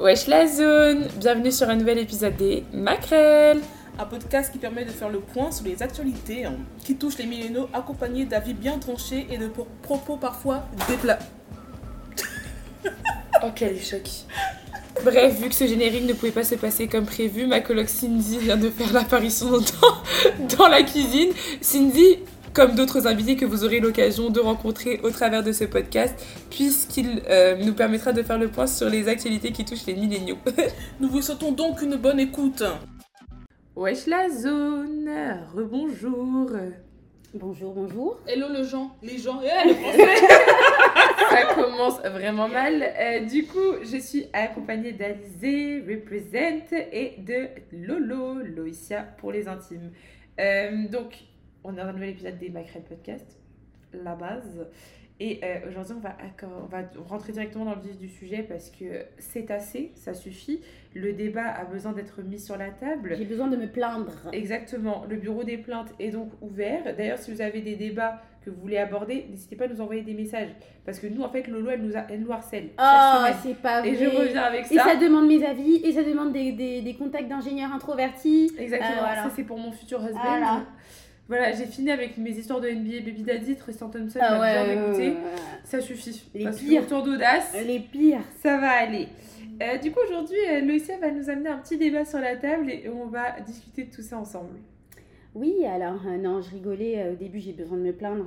Wesh la zone Bienvenue sur un nouvel épisode des Macrel Un podcast qui permet de faire le point sur les actualités hein, qui touchent les millénaux, accompagnés d'avis bien tranchés et de pro- propos parfois déplats. Oh quel choc Bref, vu que ce générique ne pouvait pas se passer comme prévu, ma coloc Cindy vient de faire l'apparition dans, dans la cuisine. Cindy, comme d'autres invités que vous aurez l'occasion de rencontrer au travers de ce podcast, puisqu'il euh, nous permettra de faire le point sur les actualités qui touchent les milléniaux. Nous vous souhaitons donc une bonne écoute. Wesh la zone Rebonjour Bonjour, bonjour. Hello le gens, les gens, eh, le français Ça commence vraiment mal. Euh, du coup, je suis accompagnée d'Alizé, Represent, et de Lolo, Loïcia pour les intimes. Euh, donc, on est dans un nouvel épisode des Macrel Podcast, la base. Et euh, aujourd'hui, on va, on va rentrer directement dans le vif du sujet parce que c'est assez, ça suffit. Le débat a besoin d'être mis sur la table. J'ai besoin de me plaindre. Exactement, le bureau des plaintes est donc ouvert. D'ailleurs, si vous avez des débats que vous voulez aborder, n'hésitez pas à nous envoyer des messages. Parce que nous, en fait, Lolo, elle nous, a, elle nous harcèle. Oh, c'est pas vrai. Et je reviens avec Et ça. ça demande mes avis, et ça demande des, des, des contacts d'ingénieurs introvertis. Exactement, Euh, voilà. ça c'est pour mon futur husband. Voilà. Voilà, j'ai fini avec mes histoires de NBA Baby Daddy, Tristan Thompson, Ah m'a ouais, bien écouté. euh, Ça suffit. Les Parce pires. que d'audace, les pires. ça va aller. Euh, du coup, aujourd'hui, euh, Loïcia va nous amener un petit débat sur la table et on va discuter de tout ça ensemble. Oui, alors, euh, non, je rigolais. au début, j'ai besoin de me plaindre.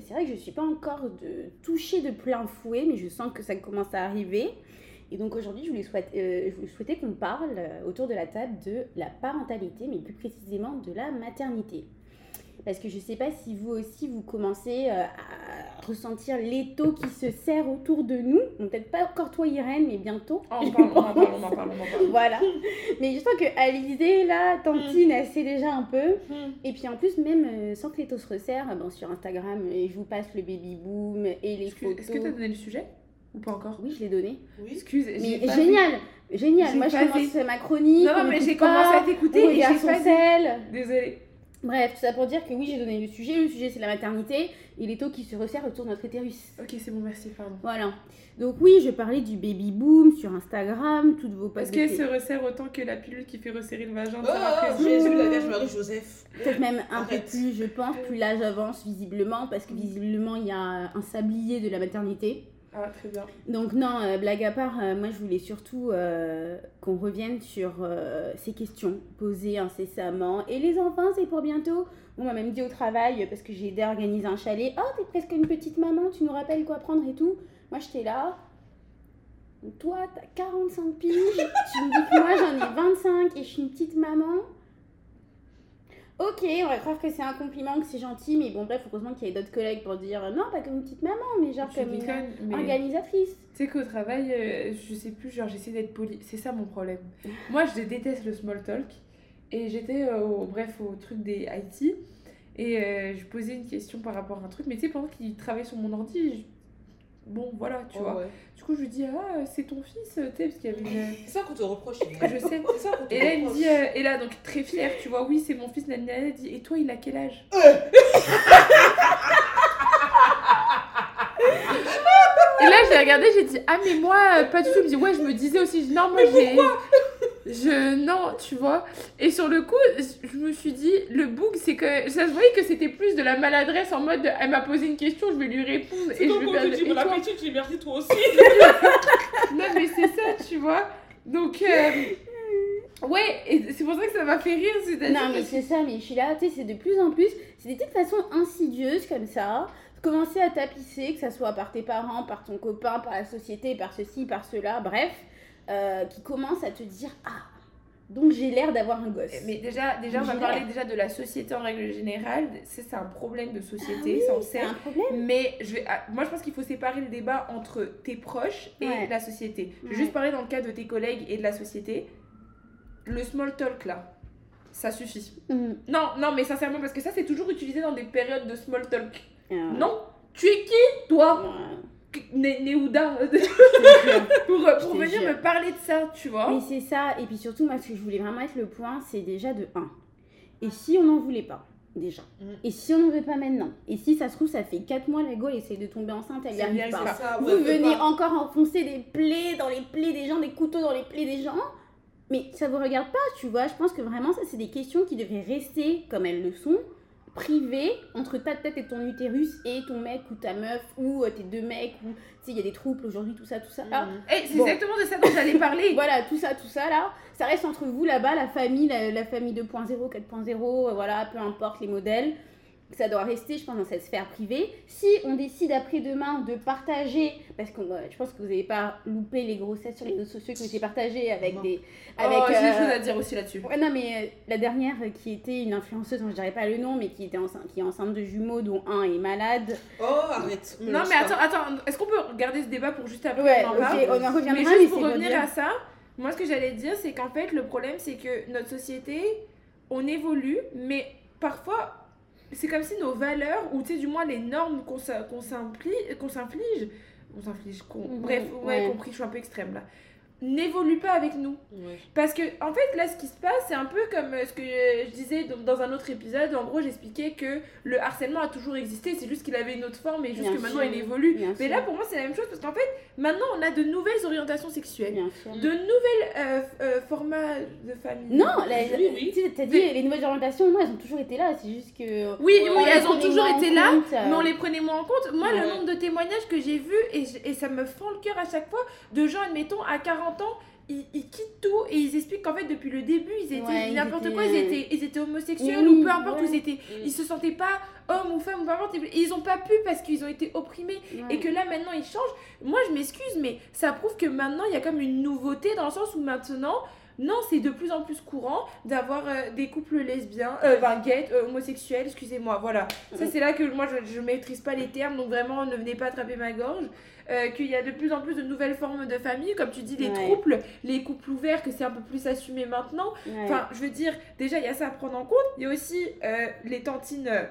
c'est vrai que je ne suis pas encore de, touchée de plein fouet, mais je sens que ça commence à arriver. Et donc aujourd'hui, je voulais, souhaite- euh, souhaiter qu'on parle euh, autour de la table de la parentalité, mais plus précisément de la maternité. Parce que je ne sais pas si vous aussi, vous commencez euh, à ressentir l'étau qui se serre autour de nous. Bon, Peut-être pas encore toi, Irène, mais bientôt. Oh, on en parle, on en parle, on en parle, on en parle. Voilà. Mais je sens que Alizé, là, Tantine, elle sait déjà un peu. Et puis en plus, même euh, sans que l'étau se resserre, bon, sur Instagram, euh, je vous passe le baby boom et les Est-ce que photos. est-ce que tu as donné le sujet Ou pas encore? Oui, je l'ai donné. Oui. Excuse, Mais génial, génial. Moi, je commence fait. ma chronique. Non, non, on mais j'ai commencé à t'écouter et j'ai pas. Désolée. Bref, tout ça pour dire que oui, j'ai donné le sujet. Le sujet, c'est la maternité et l'étau qui se resserre autour de notre utérus. Ok, c'est bon, merci, pardon. Voilà. Donc oui, je parlais du baby boom sur Instagram, toutes vos posts. Est-ce qu'elle se resserre autant que la pilule qui fait resserrer le vagin Oh, Jésus, la Vierge Marie, Joseph. Peut-être même un peu Arrête. plus, je pense, plus l'âge avance visiblement, parce que visiblement il y a un sablier de la maternité. Ah, très bien. Donc non, euh, blague à part, euh, moi je voulais surtout euh, qu'on revienne sur ces questions posées incessamment. Et les enfants, c'est pour bientôt On m'a même dit au travail, parce que j'ai aidé à organiser un chalet, « Oh, t'es presque une petite maman, tu nous rappelles quoi prendre et tout ?» Moi j'étais là, « Toi, t'as 45 piges, tu me dis que moi j'en ai 25 et je suis une petite maman ?» Ok, on va croire que c'est un compliment, que c'est gentil, mais bon, bref, heureusement qu'il y avait d'autres collègues pour dire non, pas comme une petite maman, mais genre Tu comme une mais- organisatrice. Tu sais qu'au travail, euh, je sais plus, genre j'essaie d'être poli. C'est ça mon problème. Moi, je déteste le small talk. Et j'étais, euh, au, bref, au truc des IT. Et euh, je posais une question par rapport à un truc. Mais tu sais, pendant qu'il travaillait sur mon ordi, bon, voilà, tu Oh, vois. ouais. Du coup, je lui dis, ah, c'est ton fils, tu sais, parce qu'il y avait une. C'est ça qu'on te reproche. Je sais. C'est ça qu'on te Et là, il me reproche. dit, euh, et là, donc très fière, tu vois, oui, c'est mon fils, nanana, elle dit, et toi, il a quel âge? Et là, j'ai regardé, j'ai dit, ah, mais moi, euh, pas du tout. Il me dit, ouais, je me disais aussi, non, moi, j'ai. Je. Non, tu vois. Et sur le coup, je me suis dit, le bug, c'est que. Ça se voyait que c'était plus de la maladresse en mode, elle m'a posé une question, je vais lui répondre. C'est Et je vais faire. tu dis toi appétit, tu dis merci toi aussi. Non, mais c'est ça, tu vois. Donc, euh, ouais, et c'est pour ça que ça m'a fait rire. C'est-à-dire Non, mais c'est ça, mais je suis là, tu sais, c'est de plus en plus, c'est des petites façons insidieuses comme ça. Commencer à tapisser, que ça soit par tes parents, par ton copain, par la société, par ceci, par cela, bref, euh, qui commencent à te dire Ah, donc j'ai l'air d'avoir un gosse. Mais déjà, déjà on va parler déjà de la société en règle générale. C'est un problème de Ah société, oui, ça on c'est sait. un problème. Mais je vais, ah, moi, je pense qu'il faut séparer le débat entre tes proches et Ouais. la société. Je vais Ouais. juste parler dans le cas de tes collègues et de la société. Le small talk là, ça suffit. Hum, Non, non, mais sincèrement, parce que ça, c'est toujours utilisé dans des périodes de small talk. euh, Non, tu es qui, toi? Néouda. Pour, pour venir jure. me parler de ça, tu vois. Mais c'est ça, et puis surtout, moi, ce que je voulais vraiment mettre le point, c'est déjà de 1. Et si on n'en voulait pas déjà. Mm. Et si on n'en veut pas maintenant? Et si ça se trouve, ça fait 4 mois, la Gaule essaie de tomber enceinte, elle n'y arrive pas. ça, Vous ouais, peut venez pas. encore enfoncer des plaies dans les plaies des gens, des couteaux dans les plaies des gens. Mais ça vous regarde pas, tu vois. Je pense que vraiment, ça, c'est des questions qui devraient rester comme elles le sont, privées, entre ta tête et ton utérus et ton mec ou ta meuf ou euh, tes deux mecs ou, tu sais, il y a des troubles aujourd'hui, tout ça, tout ça. là. Mhm. Eh, c'est Bon. exactement de ça dont j'allais parler. Voilà, tout ça, tout ça là, ça reste entre vous là-bas, la famille, la, la famille 2.0, 4.0, euh, voilà, peu importe les modèles. Ça doit rester, je pense, dans cette sphère privée. Si on décide après-demain de partager, parce que euh, je pense que vous n'avez pas loupé les grossesses sur les réseaux sociaux qui ont été partagées avec Non. des. Avec, oh, j'ai des euh, choses à dire aussi là-dessus. Ouais, non, mais euh, la dernière qui était une influenceuse, dont je dirais pas le nom, mais qui, était enceinte, qui est enceinte de jumeaux, dont un est malade. Oh, arrête. Non, mais attends, attends, est-ce qu'on peut garder ce débat pour juste après? Ouais, on en ok, parle on en reviendra, Mais mais, juste pour revenir à ça, moi ce que j'allais dire, c'est qu'en fait, le problème, c'est que notre société, on évolue, mais parfois, c'est comme si nos valeurs, ou tu sais, du moins les normes qu'on s'a- qu'on s'inflige, on s'inflige, qu'on- Mhm, bref, m'avez ouais. compris, je suis un peu extrême là, n'évoluent pas avec nous. Ouais. Parce que, en fait, là, ce qui se passe, c'est un peu comme euh, ce que je disais dans- un autre épisode. En gros, j'expliquais que le harcèlement a toujours existé, c'est juste qu'il avait une autre forme et juste Bien que maintenant il évolue. Bien Mais sûr. là, pour moi, c'est la même chose parce qu'en fait, maintenant, on a de nouvelles orientations sexuelles, Bien sûr. de nouvelles euh, euh, formats de famille. Non, la, Oui, oui. tu t'as dit les nouvelles orientations, non, elles ont toujours été là, c'est juste que. Oui, elles ont toujours été là, compte, euh. mais on les prenait moins en compte. Moi, le nombre de témoignages que j'ai vus, et ça me fend le cœur à chaque fois, de gens, admettons, à 40 ils, ils quittent tout et ils expliquent qu'en fait, depuis le début, ils étaient Ouais, n'importe quoi, ils étaient, ils étaient homosexuels Oui, ou peu importe ouais. où ils étaient. Ils se sentaient pas hommes ou femmes ou peu importe. et Ils ont pas pu parce qu'ils ont été opprimés. Ouais. Et que là, maintenant, ils changent. Moi, je m'excuse, mais ça prouve que maintenant, il y a comme une nouveauté dans le sens où maintenant, non, c'est de plus en plus courant d'avoir euh, des couples lesbiens, euh, enfin, gays, euh, homosexuels, excusez-moi, voilà. Ça, Mm. c'est là que moi, je, je maîtrise pas les termes, donc vraiment, ne venez pas attraper ma gorge. Euh, qu'il y a de plus en plus de nouvelles formes de famille, comme tu dis, les Ouais. couples, les couples ouverts, que c'est un peu plus assumé maintenant. Ouais. Enfin, je veux dire, déjà, il y a ça à prendre en compte. Il y a aussi euh, les tantines euh,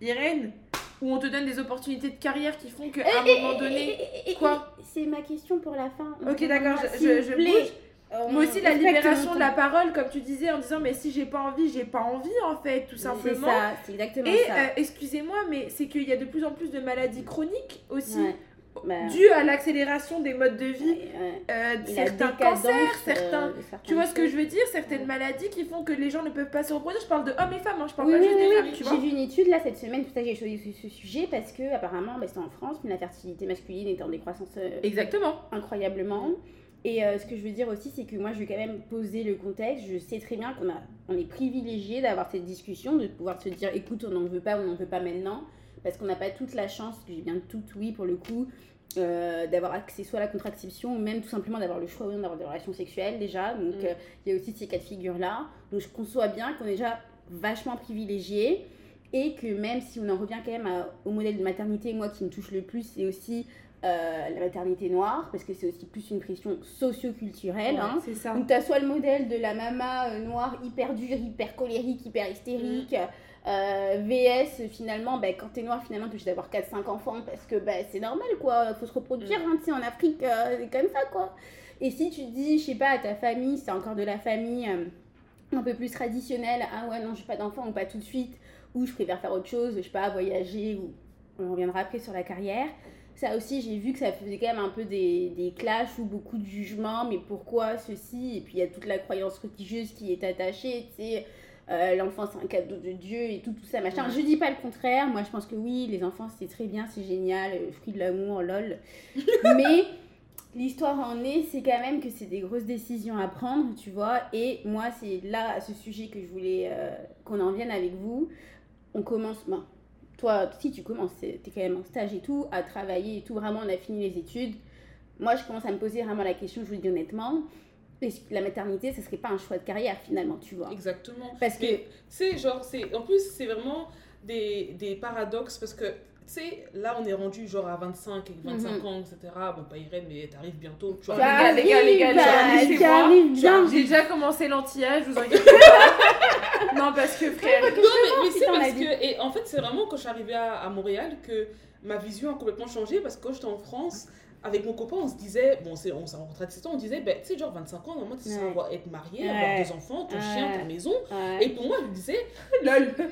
Irène, où on te donne des opportunités de carrière qui font qu'à un Eh, moment eh, donné. eh, Quoi C'est ma question pour la fin. Ok, d'accord, je- je- bouge. Euh, Moi aussi, la libération de la parole, comme tu disais, en disant, mais si j'ai pas envie, j'ai pas envie, en fait, tout C'est simplement. ça, c'est exactement Et ça. euh, excusez-moi, mais c'est qu'il y a de plus en plus de maladies chroniques aussi, Ouais. Bah, dues à l'accélération des modes de vie, euh, certains cancers, euh, certains. Tu vois ce que je veux dire? Certaines maladies qui font que les gens ne peuvent pas se reproduire. Je parle de hommes et femmes, hein, je parle Oui, pas oui, juste oui, des oui. femmes, tu vois. J'ai vu une étude là cette semaine, ça que j'ai choisi ce, sujet parce que apparemment bah, c'est en France, mais la fertilité masculine est en décroissance euh, Exactement. incroyablement. Et euh, ce que je veux dire aussi, c'est que moi je vais quand même poser le contexte. Je sais très bien qu'on a, on est privilégié d'avoir cette discussion, de pouvoir se dire écoute, on n'en veut pas, on n'en veut pas maintenant, parce qu'on n'a pas toute la chance, que j'ai bien tout oui pour le coup, euh, d'avoir accès soit à la contraception ou même tout simplement d'avoir le choix d'avoir des relations sexuelles déjà. Donc Mm. euh, il y a aussi ces cas de figure là. Donc je conçois bien qu'on est déjà vachement privilégié et que même si on en revient quand même à- au modèle de maternité, moi qui me touche le plus, c'est aussi euh, la maternité noire, parce que c'est aussi plus une pression socio-culturelle. hein. C'est ça. Donc, tu as soit le modèle de la maman euh, noire hyper dure, hyper colérique, hyper hystérique. Euh, VS, finalement, bah, quand t'es noir, finalement, tu d'avoir 4-5 enfants parce que bah, c'est normal, quoi. Faut se reproduire, hein, tu sais, en Afrique, euh, c'est comme ça, quoi. Et si tu dis, je sais pas, à ta famille, c'est encore de la famille euh, un peu plus traditionnelle, ah ouais, non, j'ai pas d'enfant ou pas tout de suite, ou je préfère faire autre chose, je sais pas, voyager, ou on reviendra après sur la carrière. Ça aussi, j'ai vu que ça faisait quand même un peu des, des clashs ou beaucoup de jugements, mais pourquoi ceci? Et puis il y a toute la croyance religieuse qui est attachée, tu sais, euh, l'enfant c'est un cadeau de Dieu et tout, tout ça, machin. Ouais. Je dis pas le contraire, moi je pense que oui, les enfants c'est très bien, c'est génial, euh, fruit de l'amour, lol. mais l'histoire en est, c'est quand même que c'est des grosses décisions à prendre, tu vois, et moi c'est là, à ce sujet que je voulais euh, qu'on en vienne avec vous. On commence, ben, toi, si tu commences, t'es quand même en stage et tout, à travailler et tout, vraiment, on a fini les études. Moi, je commence à me poser vraiment la question, je vous le dis honnêtement, la maternité, ce serait pas un choix de carrière finalement, tu vois Exactement. Parce que, c'est genre, c'est en plus, c'est vraiment des, des paradoxes parce que, tu sais, là, on est rendu genre à 25 et 25 Mhm. ans, etc. Bon, pas Irène, mais t'arrives bientôt. Tu vois. les gars, les gars, les gars, bien. J'ai déjà commencé l'anti-âge, vous inquiétez pas. non, parce que frère. Non, mais, mais c'est parce que. Et en fait, c'est vraiment quand je suis arrivée à, à Montréal que ma vision a complètement changé parce que quand j'étais en France, avec mon copain, on se disait, bon, on s'est rencontrés à 17 ans, on disait, ben, tu sais, genre 25 ans, normalement, tu sais, Ouais. avoir- être marié, Ouais. avoir deux enfants, ton chien, ta Ouais. maison. Ouais. Et pour moi, je me disais, Lol.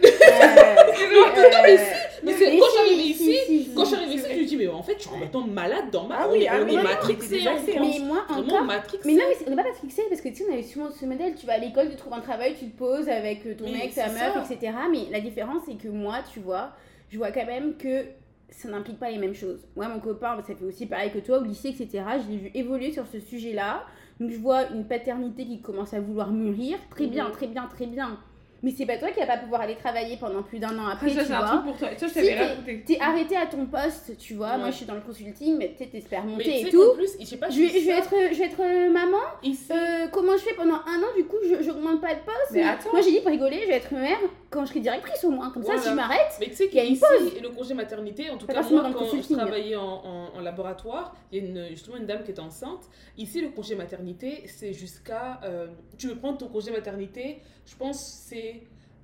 Mais c'est Mais quand je si, suis si, ici, si, si. quand je suis arrivée ici, je me dis, mais en fait, je suis complètement malade dans ma. Ah on oui, ah on oui, est matrixé on. Mais moi encore. matrixé. Mais non, mais on n'est pas matrixé parce que tu sais, on avait souvent ce modèle. Tu vas à l'école, tu trouves un travail, tu te poses avec euh, ton mec, ta meuf, etc. Mais la différence, c'est que moi, tu vois, je vois quand même que ça n'implique pas les mêmes choses. Moi, mon copain, ça fait aussi pareil que toi, au lycée, etc. Je l'ai vu évoluer sur ce sujet-là. Donc, je vois une paternité qui commence à vouloir mûrir. Très bien, Mhm. très bien, très bien. Mais c'est pas toi qui vas pas pouvoir aller travailler pendant plus d'un an Ah, après, ça, tu j'ai un vois. truc pour toi. Vois, je Si, t'avais raconté. T'es arrêté à ton poste, tu vois. Ouais. Moi, je suis dans le consulting, mais tu sais, t'espères monter et tout. plus, je sais pas, Je vais, dis je vais ça être, je vais être euh, maman. Euh, comment je fais pendant un an Du coup, je j'augmente pas de poste? Mais attends. Moi, j'ai dit pour rigoler, je vais être mère quand je serai directrice au moins. Comme ça, si je m'arrête. Mais tu sais Il y a une qu'ici, le congé maternité, en tout Pas cas, moi, quand je travaillais en, en- en laboratoire, il y a une, justement une dame qui était enceinte. Ici, le congé maternité, c'est jusqu'à. euh, tu veux prendre ton congé maternité, je pense c'est.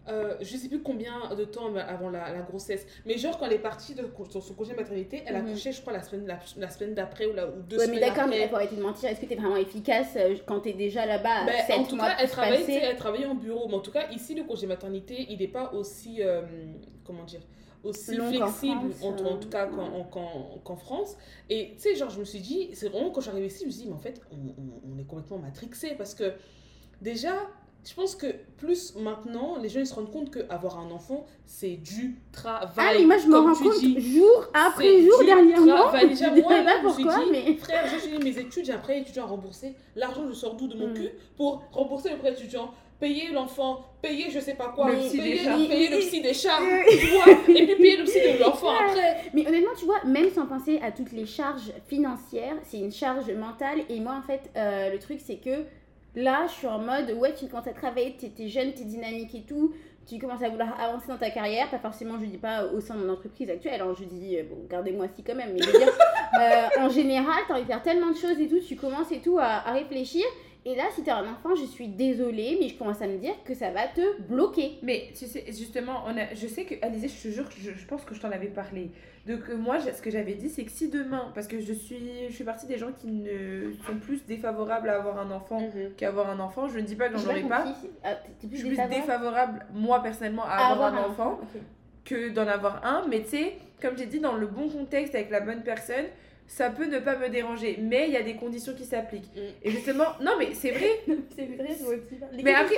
Euh, je sais plus combien de temps avant la, la grossesse, mais genre quand elle est partie de sur son congé maternité, elle a Mhm. accouché, je crois, la semaine, la, la semaine d'après ou, la, ou deux Ouais, semaines mais d'accord, mais là, faut arrêter de mentir. Est-ce que t'es vraiment efficace euh, quand t'es déjà là-bas Ben, 7 en tout mois cas, elle travaille, tu elle travaillait en bureau. Mais en tout cas, ici, le congé maternité, il n'est pas aussi, euh, comment dire, aussi Long flexible, France, en, en tout cas, qu'en ouais. qu'en- qu'en France. Et tu sais, genre, je me suis dit, c'est vraiment quand je suis arrivée ici, je me suis dit, mais en fait, on, on- on est complètement matrixé parce que déjà, je pense que plus maintenant, les gens ils se rendent compte qu'avoir un enfant, c'est du travail. Ah, mais moi, je me rends compte dis. jour après jour dernièrement. travail. Déjà, Je moi, sais là, pas je me suis pourquoi, dit, mais. Frère, j'ai fini mes études, j'ai un prêt étudiant à rembourser. L'argent, je sors d'où de mon Mm. cul pour rembourser le prêt étudiant, payer l'enfant, payer je sais pas quoi, Le psy des payer, chats. payer le psy des chats, tu vois, et puis payer le psy de l'enfant après. Mais honnêtement, tu vois, même sans penser à toutes les charges financières, c'est une charge mentale. Et moi, en fait, euh, le truc, c'est que là, je suis en mode, ouais, tu commences à travailler, t'es t'es jeune, t'es dynamique et tout. Tu commences à vouloir avancer dans ta carrière, pas forcément, je dis pas au sein de mon entreprise actuelle, hein, je dis, euh, bon, gardez-moi si quand même, mais je veux dire, euh, en général, t'as envie de faire tellement de choses et tout, tu commences et tout à, à réfléchir. Et là, si t'es un enfant, je suis désolée, mais je commence à me dire que ça va te bloquer. Mais tu sais, justement, on a, je sais que, Alizé, je te jure, je, je pense que je t'en avais parlé. Donc, euh, moi, je- ce que j'avais dit, c'est que si demain, parce que je suis, je suis partie des gens qui ne sont plus défavorables à avoir un enfant qu'avoir un enfant, je ne dis pas que j'en aurais pas. Ah, Je suis plus défavorable? moi, personnellement, à à avoir, un enfant que d'en avoir un. Mais tu sais, comme j'ai dit, dans le bon contexte, avec la bonne personne, ça peut ne pas me déranger. Mais il y a des conditions qui s'appliquent. Mm. Et justement, non, mais c'est vrai. C'est vrai. Les Mais après,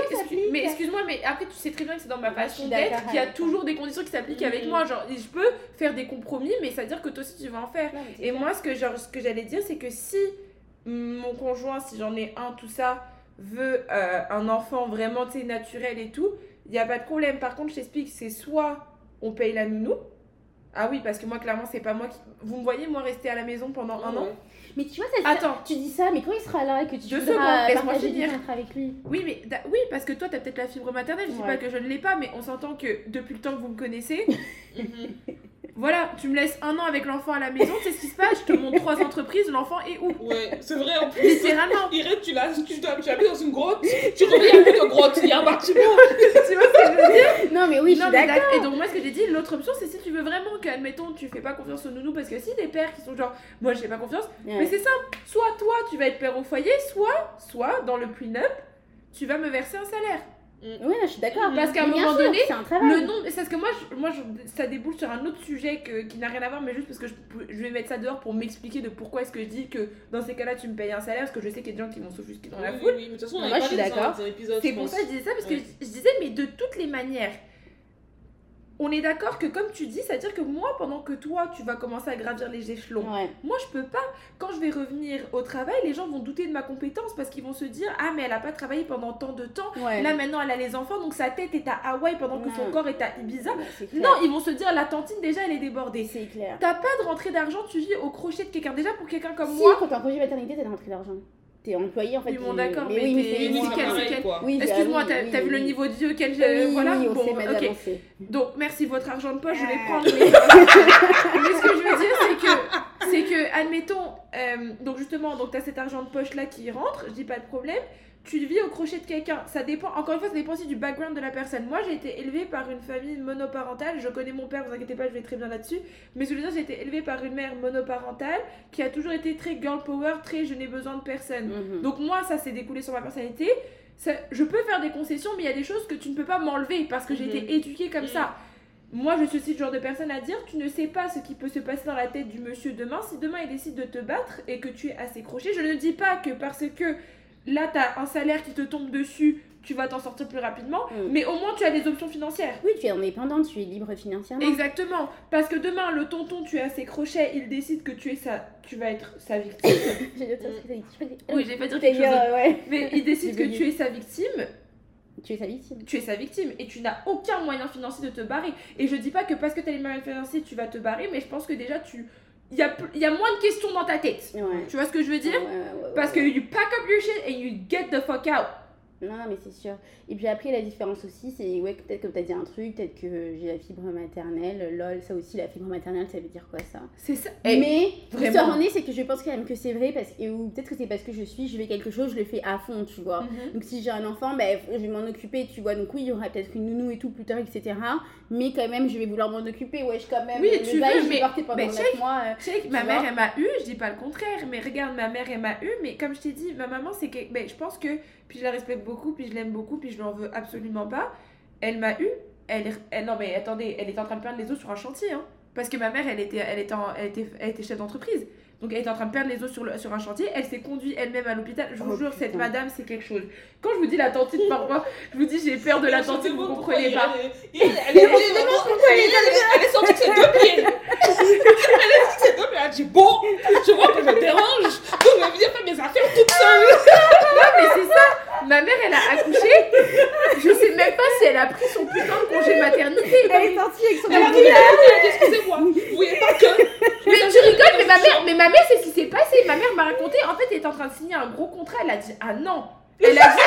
mais excuse-moi, mais après, tu sais très bien que c'est dans ma je façon d'être qu'il y a toujours des conditions qui s'appliquent avec Mhm. moi. Genre, je peux faire des compromis, mais ça veut dire que toi aussi tu vas en faire. Non, Et clair. moi, ce que, genre, ce que j'allais dire, c'est que si mon conjoint, si j'en ai un, tout ça, veut euh, un enfant vraiment, tu naturel et tout, il n'y a pas de problème. Par contre, je t'explique, c'est soit on paye la nounou. Ah oui, parce que moi, clairement, c'est pas moi qui. Vous me voyez, moi, rester à la maison pendant un an Mais tu vois, ça, Attends, tu dis ça, mais quand il sera là et que tu Deux voudras secondes, laisse-moi finir. avec lui. Oui, mais oui, parce que toi, t'as peut-être la fibre maternelle. Je dis Ouais. pas que je ne l'ai pas, mais on s'entend que depuis le temps que vous me connaissez. voilà, tu me laisses un an avec l'enfant à la maison, tu sais ce qui se passe? Je te montre trois entreprises, l'enfant est où? Ouais, c'est vrai en plus. Littéralement. Irène, tu l'as, tu, tu, tu habites dans une grotte, tu reviens avec une grotte, il y a un bâtiment. tu vois ce que je veux dire? Non, mais oui, je suis d'accord. d'ac- Et donc, moi, ce que j'ai dit, l'autre option, c'est si tu veux vraiment qu'admettons, tu fais pas confiance au nounou, parce que si des pères qui sont genre, moi, je fais pas confiance, Ouais. mais c'est simple, soit toi, tu vas être père au foyer, soit, soit dans le prenup, tu vas me verser un salaire. Oui, non, je suis d'accord. Parce qu'à un moment donné, c'est un travail. Le nom, c'est parce que moi, je- moi je- ça déboule sur un autre sujet que- qui n'a rien à voir, mais juste parce que je, je vais mettre ça dehors pour m'expliquer de pourquoi est-ce que je dis que dans ces cas-là, tu me payes un salaire, parce que je sais qu'il y a des gens qui vont s'offusquer dans la Oui, foule. oui, oui, mais de toute façon, on Moi, je suis d'accord. dans un épisode. C'est pour ça que je disais ça, parce que je disais, mais de toutes les manières, on est d'accord que comme tu dis, c'est-à-dire que moi, pendant que toi, tu vas commencer à gravir les échelons, Ouais. moi, je peux pas. Quand je vais revenir au travail, les gens vont douter de ma compétence parce qu'ils vont se dire, ah, mais elle a pas travaillé pendant tant de temps. Ouais. Là, maintenant, elle a les enfants, donc sa tête est à Hawaï pendant que son corps est à Ibiza. Non, ils vont se dire la tantine déjà elle est débordée. c'est clair. T'as pas de rentrée d'argent, tu vis au crochet de quelqu'un. Déjà pour quelqu'un comme Si, moi. quand t'es en congé maternité, t'as des rentrées d'argent. T'es employé en fait. Bon, tu- d'accord, mais mais oui, mais c'est Oui, quel- quel- Excuse-moi, t'as oui, vu le niveau de vie auquel je. Oui, voilà. on bon, ok. Donc merci votre argent de poche, je vais Ah. prendre. Mais... mais ce que je veux dire, c'est que c'est que, admettons, euh, donc justement, donc t'as cet argent de poche là qui rentre, je dis pas de problème. Tu vis au crochet de quelqu'un. Ça dépend, encore une fois, ça dépend aussi du background de la personne. Moi, j'ai été élevée par une famille monoparentale. Je connais mon père, vous inquiétez pas, je vais très bien là-dessus. Mais je veux dire, j'ai été élevée par une mère monoparentale qui a toujours été très girl power, très je n'ai besoin de personne. Mhm. Donc moi, ça s'est découlé sur ma personnalité. Ça- je peux faire des concessions, mais il y a des choses que tu ne peux pas m'enlever parce que j'ai Mhm. été éduquée comme Mhm. ça. Moi, je suis aussi le genre de personne à dire, tu ne sais pas ce qui peut se passer dans la tête du monsieur demain. Si demain il décide de te battre et que tu es assez crochet, je ne dis pas que parce que là, tu as un salaire qui te tombe dessus, tu vas t'en sortir plus rapidement, Mm. mais au moins tu as des options financières. Oui, tu es indépendante, tu es libre financièrement. Exactement. Parce que demain, le tonton, tu es assez crochet, il décide que tu es sa... tu vas être sa victime. J'ai choses que oui, j'ai pas dire quelque dit, chose. euh, ouais. Mais il décide que tu es sa victime, Tu es sa victime. tu es sa victime et tu n'as aucun moyen financier de te barrer. Et je dis pas que parce que tu as les moyens financiers, tu vas te barrer, mais je pense que déjà, tu. Il y a, y a moins de questions dans ta tête. Ouais. Tu vois ce que je veux dire? Ouais, ouais, ouais, Parce que you pack up your shit and you get the fuck out. Non, mais c'est sûr. Et puis après, la différence aussi, c'est ouais, peut-être que t'as dit un truc, peut-être que j'ai la fibre maternelle. Lol, ça aussi, la fibre maternelle, ça veut dire quoi ça? C'est ça. Et Mais, vraiment. l'histoire en est, c'est que je pense quand même que c'est vrai, parce ou peut-être que c'est parce que je suis, je vais quelque chose, je le fais à fond, tu vois. Mhm. Donc si j'ai un enfant, ben, je vais m'en occuper, tu vois. Donc oui, il y aura peut-être une nounou et tout plus tard, etc. Mais quand même, je vais vouloir m'en occuper. Ouais, je quand même. Oui, le tu bail, veux, je vais mais- porter pendant mais 9 check. mois. euh, Tu que ma Tu mère, elle m'a eu, je dis pas le contraire, mais regarde, ma mère, elle m'a eu, mais comme je t'ai dit, ma maman, c'est que. Ben, je pense que. Puis je la respecte beaucoup, puis je l'aime beaucoup, puis je lui en veux absolument pas. Elle m'a eu, elle, est- elle. Non, mais attendez, elle était en train de perdre les os sur un chantier, hein. Parce que ma mère, elle était, elle était, en- elle était, elle était chef d'entreprise. Donc elle était en train de perdre les os sur, le- sur un chantier. Elle s'est conduite elle-même à l'hôpital. Je vous Oh, jure, cette madame, c'est quelque chose. Quand je vous dis la tantine parfois, je vous dis j'ai peur de la tantine, vous comprenez pas. Elle est sortie de ses deux pieds. Elle est sortie de ses deux pieds. Elle a dit Bon, je vois que je dérange. Donc je vais venir faire mes affaires toute seule. Non, mais c'est ça. Ma mère, elle a accouché. Je sais même pas si elle a pris son putain de congé maternité. Elle est sortie avec son Elle a dit Excusez-moi, vous voyez pas que. Mais tu rigoles, mais ma mère, mais ma mère, c'est ce qui s'est passé. Ma mère m'a raconté, en fait, elle était en train de signer un gros contrat. Elle a dit, ah non. Elle a dit,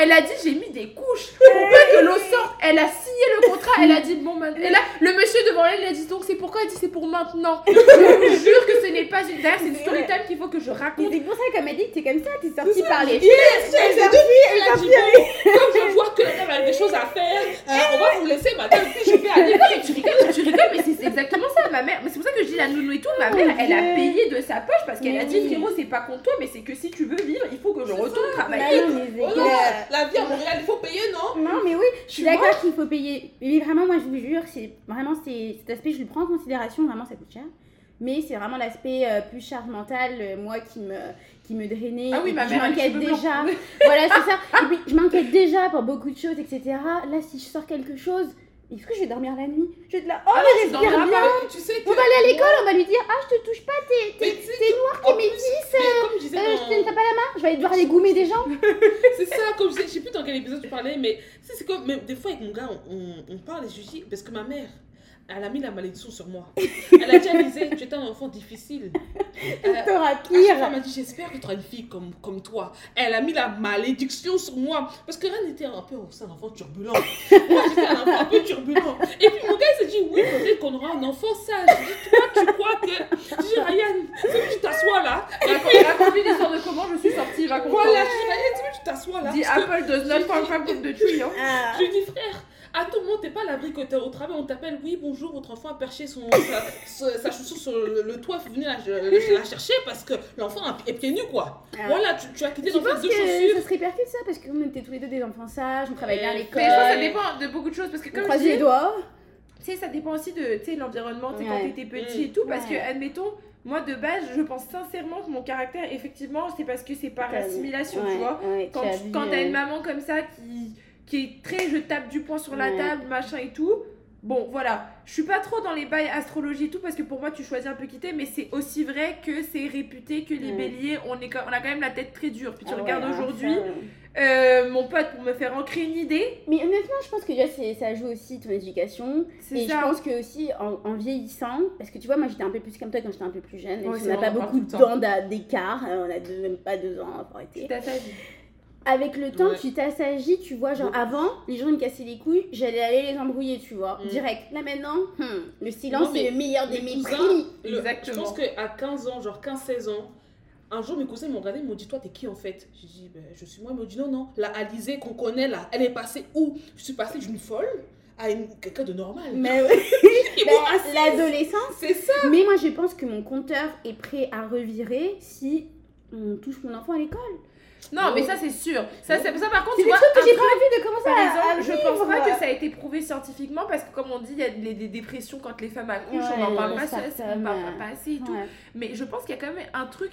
elle a dit, j'ai mis des couches pour pas que l'eau sorte. Elle a signé le contrat. Elle a dit, bon, maintenant. Et là, le monsieur devant elle, il a dit, donc c'est pourquoi? Elle dit, c'est pour maintenant. Je vous jure que ce n'est pas une. D'ailleurs, c'est une story time qu'il faut que je raconte. c'est pour ça qu'elle m'a dit que t'es comme ça, t'es sortie par les elle elle a dit Bon, comme je vois que la dame a des choses à faire, euh, on va vous laisser, madame, puis je vais aller. Non, mais tu rigoles, tu rigoles, mais c'est c'est exactement ça. Ma mère, mais c'est pour ça que je dis la nounou et tout. Ma mère, elle a payé de sa poche parce qu'elle a dit, frérot, c'est pas contre toi, mais c'est que si tu veux vivre, il faut que je retourne travailler. Oh la vie à Montréal, il faut payer, non? Non, mais oui, je suis d'accord qu'il faut payer. Mais vraiment, moi, je vous jure, c'est vraiment cet aspect, je le prends en considération. Vraiment, ça coûte cher. Mais c'est vraiment l'aspect euh, plus charge mentale, euh, moi, qui me, qui me drainait. Ah oui, ma je m'inquiète déjà. voilà, c'est ça. Et puis, je m'inquiète déjà pour beaucoup de choses, etc. Là, si je sors quelque chose, est-ce que je vais dormir la nuit Je vais être là, oh, Ah non, mais tu respire bien. Mais Tu sais que. On va aller à l'école, on va lui dire, ah, je te touche pas, t'es Mais t'es- t'es que- noir, t'es métisse. mais je disais Euh, dans- te pas la main, je vais aller devoir aller goumer des gens. C'est ça, comme je sais, je sais plus dans quel épisode tu parlais, mais c'est c'est comme, même des fois avec mon gars, on, on, on parle et je dis, parce que ma mère, elle a mis la malédiction sur moi. Elle a dit, Alizé, tu étais un enfant difficile. Euh, T'auras pire. elle m'a dit, j'espère que tu auras une fille comme, comme toi. Elle a mis la malédiction sur moi. Parce que Ren était un peu aussi un enfant turbulent. Moi, j'étais un enfant un peu turbulent. Et puis mon gars, il s'est dit, oui, peut-être qu'on aura un enfant sage. Je dis, toi, tu crois que. Je dis, Ryan, c'est que tu t'assois là? Raconte- Raconte-lui l'histoire de comment je suis sortie, raconte Voilà, je dis, Ryan, c'est que tu t'assois là? Dis Apple does not five book de tree, hein. Je lui dis, frère, à tout moment, t'es pas à l'abri que t'es au travail, on t'appelle, oui, bonjour, votre enfant a perché son, sa, sa- sa chaussure sur le, le toit, faut venir la, le- la chercher parce que l'enfant est pieds nus, quoi. Ah. Voilà, tu, tu as quitté Tu l'enfant que chaussures. ça se répercute ça Parce qu'on était tous les deux des enfants sages, on travaillait bien à Euh, l'école. Mais je pense que ça dépend de beaucoup de choses parce que on comme je croise les dis, doigts. tu sais, ça dépend aussi de l'environnement, Ouais. quand t'étais petit Mm. et tout. Parce que, admettons, moi de base, je pense sincèrement que mon caractère, effectivement, c'est parce que c'est par assimilation, ouais, tu vois. ouais, Quand, t'as une maman comme ça qui, qui est très je tape du poing sur la table, machin et tout. Bon, voilà. Je suis pas trop dans les bails astrologie et tout parce que pour moi, tu choisis un peu quitter, mais c'est aussi vrai que c'est réputé que les Ouais. béliers, on, est, on a quand même la tête très dure. Puis tu ah regardes ça, aujourd'hui, euh, mon pote, pour me faire ancrer une idée, Mais honnêtement, je pense que déjà, c'est- ça joue aussi ton éducation. Et je pense que aussi en, en vieillissant, parce que tu vois, moi j'étais un peu plus comme toi quand j'étais un peu plus jeune, Ouais, on n'a pas beaucoup tout de temps. d'écart, euh, on a deux- même pas deux ans, faut arrêter. T'as ta vie. Avec le temps, Ouais. tu t'assagis, tu vois. Genre, Ouais. avant, les gens me cassaient les couilles, j'allais aller les embrouiller, tu vois. Mm. Direct. Là, maintenant, hmm, le silence, Non, mais c'est le meilleur des mes mépris. cousins, Le- Exactement. Je pense qu'à 15 ans, genre 15-16 ans, un jour mes cousins m'ont regardé, ils m'ont dit Toi, t'es qui en fait? J'ai dit ben, Je suis moi. Ils m'ont dit Non, non, la Alizée qu'on connaît là, elle est passée où? Je suis passée d'une folle à une- quelqu'un de normal. Mais ouais. Ils Ben. L'adolescence. C'est ça Mais moi, je pense que mon compteur est prêt à revirer si on touche mon enfant à l'école. Non, mais ça, c'est sûr. Ça, c'est ça, par contre, C'est tu vois. que j'ai pas envie de commencer Par à, exemple, à je pense pas que ça a été prouvé scientifiquement parce que, comme on dit, il y a des, des dépressions quand les femmes accouchent, on Ouais, en parle le pas, ça, postpartum, on parle pas assez et tout. Mais je pense qu'il y a quand même un truc,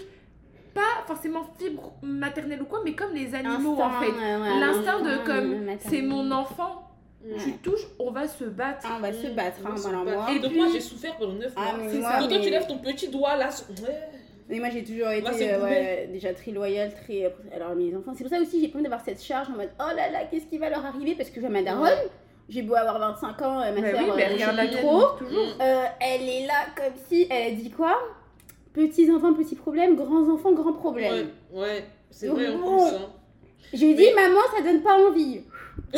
pas forcément fibre maternelle ou quoi, mais comme les animaux en fait. ouais, ouais, L'instinct de comme, c'est mon enfant, Ouais. tu touches, on va se battre. Ah, on va se battre, hein, On se. Et Donc moi j'ai souffert pendant 9 Ah, mois. mais moi, ça. Toi mais- tu lèves ton petit doigt là. Ouais. Mais moi j'ai toujours été euh, ouais, déjà très loyale, très. euh, Alors mes enfants, c'est pour ça aussi j'ai pas envie d'avoir cette charge en mode oh là là, qu'est-ce qui va leur arriver? Parce que j'ai ma daronne, j'ai beau avoir 25 ans, euh, ma Mais soeur, oui, mais je la mienne, trop. Euh, elle est là comme si elle a dit quoi? Petits enfants, petits problèmes, grands enfants, grands problèmes. Ouais, ouais. C'est vrai en bon. plus. hein. Je lui ai dit, Mais- maman, ça donne pas envie.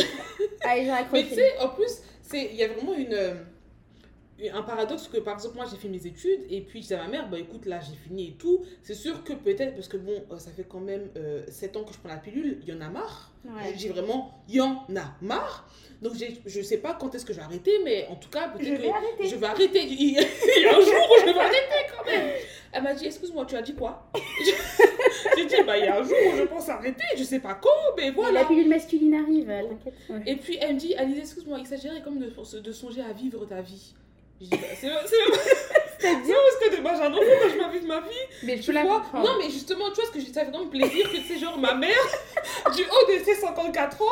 Allez, j'ai Mais raccroché. tu sais, en plus, il y a vraiment une, un paradoxe que, par exemple, moi, j'ai fait mes études et puis je disais à ma mère, bah écoute, là, j'ai fini et tout. C'est sûr que peut-être, parce que bon, euh, ça fait quand même 7 ans que je prends la pilule, il y en a marre. Ouais. J'ai vraiment, il y en a marre. Donc, je sais pas quand est-ce que je vais arrêter, mais en tout cas, peut-être Je que vais arrêter. je vais arrêter. Il y a un jour où je vais arrêter quand même. Elle m'a dit, excuse-moi, tu as dit quoi? J'ai dit, bah il y a un jour où je pense arrêter, je sais pas quand, mais voilà. La pilule masculine arrive, euh, t'inquiète. Ouais. Et puis elle me dit, Alice, excuse-moi, il s'agirait comme de, de songer à vivre ta vie. Je dis, bah, c'est c'est- c'est bien parce que demain j'ai un enfant, moi je m'invite ma vie. Mais Tu la vois. Non, mais justement, tu vois ce que je- ça fait vraiment plaisir que tu sais, genre ma mère, du haut de ses 54 ans,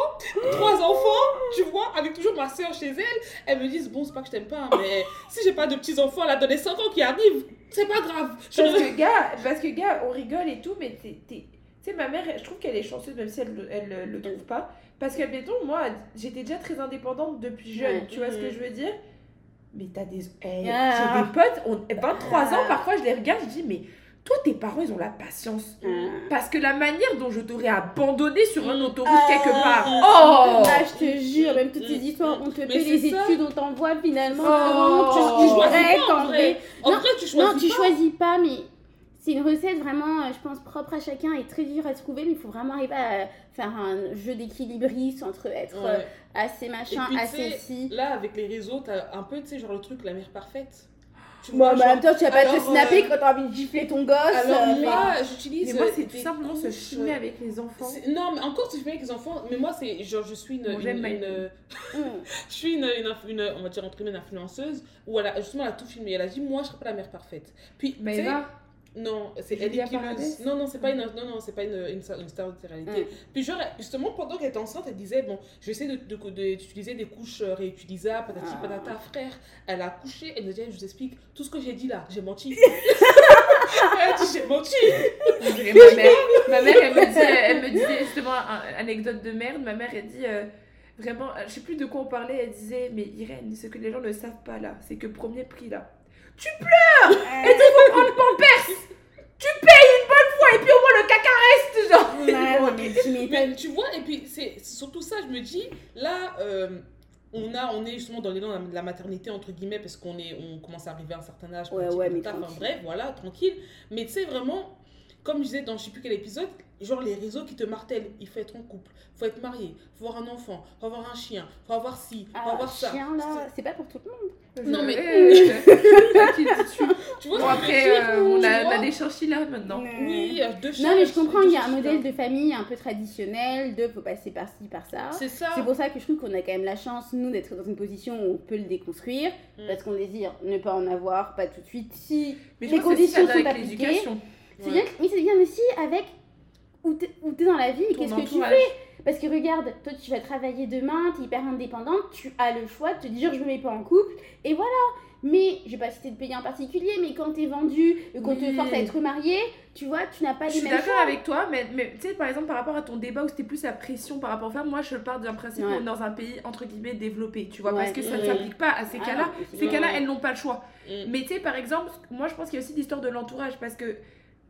trois enfants, tu vois, avec toujours ma soeur chez elle, elle me disent, bon, c'est pas que je t'aime pas, hein, mais si j'ai pas de petits enfants là dans les 5 ans qui arrivent, c'est pas grave. Je Parce que, gars, parce que, gars, on rigole et tout, mais t'es. Tu sais, ma mère, je trouve qu'elle est chanceuse, même si elle le- elle, le- trouve pas. Parce que, mettons, moi, j'étais déjà très indépendante depuis jeune, Ouais. tu vois ce que Mhm. je veux dire? Mais t'as des. eh, Ah. J'ai des potes, on- 23 ans, Ah. parfois, je les regarde, je dis, mais toi, tes parents, ils ont la patience. Ah. Parce que la manière dont je t'aurais abandonné sur un autoroute Ah. quelque part. Mhm. Oh Ah, je te jure, même toutes ces Mm, histoires, mm. on te Mais paie les ça. études, on t'envoie finalement. Oh. tu, Tu tu choisis pas, en vrai. En Non, vrai, tu choisis Non, tu pas. choisis pas, mais c'est une recette vraiment, euh, je pense, propre à chacun et très dure à trouver, mais il faut vraiment arriver à faire un jeu d'équilibriste entre être Ouais. Assez machin, puis, assez si. Là, avec les réseaux, t'as un peu, tu sais, genre le truc, la mère parfaite. Tu Bon, vois, en genre- même temps, tu vas pas te snapper euh, quand t'as envie de gifler ton gosse. Alors euh, moi, j'utilise. Mais moi, euh, c'est tout des simplement se chiner euh, avec les enfants. Non, mais encore se filmer avec les enfants, mais moi, c'est genre, je suis une. Bon, une- une- mm. je suis une, une, on va dire entre guillemets, une influenceuse, où elle a, justement, elle a tout filmé. Elle a dit, moi, je serai pas la mère parfaite. Puis, tu Mais sais. Non, c'est Kilouz. Paradis Non, non, c'est pas une, non, non, c'est pas une, une, star- une star de télé-réalité. Mm. Puis genre, justement, pendant qu'elle était enceinte, elle disait, bon, je vais essayer de- de- de- d'utiliser des couches euh, réutilisables, patati Ah. patata, frère. Elle a accouché, elle nous dit, je vous explique, tout ce que j'ai dit là, j'ai menti. elle a dit, j'ai menti. Ma mère. Ma mère, elle me disait, elle me disait justement, un- anecdote de merde, ma mère, elle dit, euh, vraiment, je sais plus de quoi on parlait, elle disait, mais Irène, ce que les gens ne savent pas là, c'est que premier prix là, tu pleures Et tu faut prendre mon perse Tu payes une bonne fois et puis au moins le caca reste, genre Ouais, non, mais tu m'étonnes. Mais tu vois, et puis c'est surtout ça, je me dis, là, euh, on, a, on est justement dans l'élan de la maternité, entre guillemets, parce qu'on est, on commence à arriver à un certain âge. Ouais, ouais, mais enfin bref, voilà, tranquille. Mais tu sais, vraiment, comme je disais dans je sais plus quel épisode, genre les réseaux qui te martèlent, il faut être en couple, il faut être marié, il faut avoir un enfant, il faut avoir un chien, il faut avoir ci, il faut Ah, avoir ça. chien là, c'est pas pour tout le monde. Non, mais- tu- vois Bon, après, euh, on, a, on a des chinchillas maintenant. Oui, il y a deux chiens. Non, mais je comprends, il y a un modèle de famille un peu traditionnel, de faut passer par-ci, par-ça. C'est ça. C'est pour ça que je trouve qu'on a quand même la chance, nous, d'être dans une position où on peut le déconstruire, Mm. parce qu'on désire ne pas en avoir, pas tout de suite, si Mais je les pense que c'est ça conditions sont avec appliquées. l'éducation. C'est bien, mais c'est bien aussi avec où t'es dans la vie et qu'est-ce que tu fais. Parce que regarde, toi tu vas travailler demain, t'es hyper indépendante, tu as le choix de te dire je me mets pas en couple, et voilà. Mais je vais pas citer de pays en particulier, mais quand t'es vendu, qu'on te Oui. force à être marié, tu vois, tu n'as pas Je les suis mêmes d'accord choix. avec toi, mais, mais tu sais, par exemple, par rapport à ton débat où c'était plus la pression par rapport aux femmes, moi je pars d'un principe Ouais. dans un pays entre guillemets développé, tu vois, Ouais. parce que ça ne s'applique pas à ces Ah cas-là. Ces cas-là, elles n'ont pas le choix. Mm. Mais tu sais, par exemple, moi je pense qu'il y a aussi l'histoire de l'entourage parce que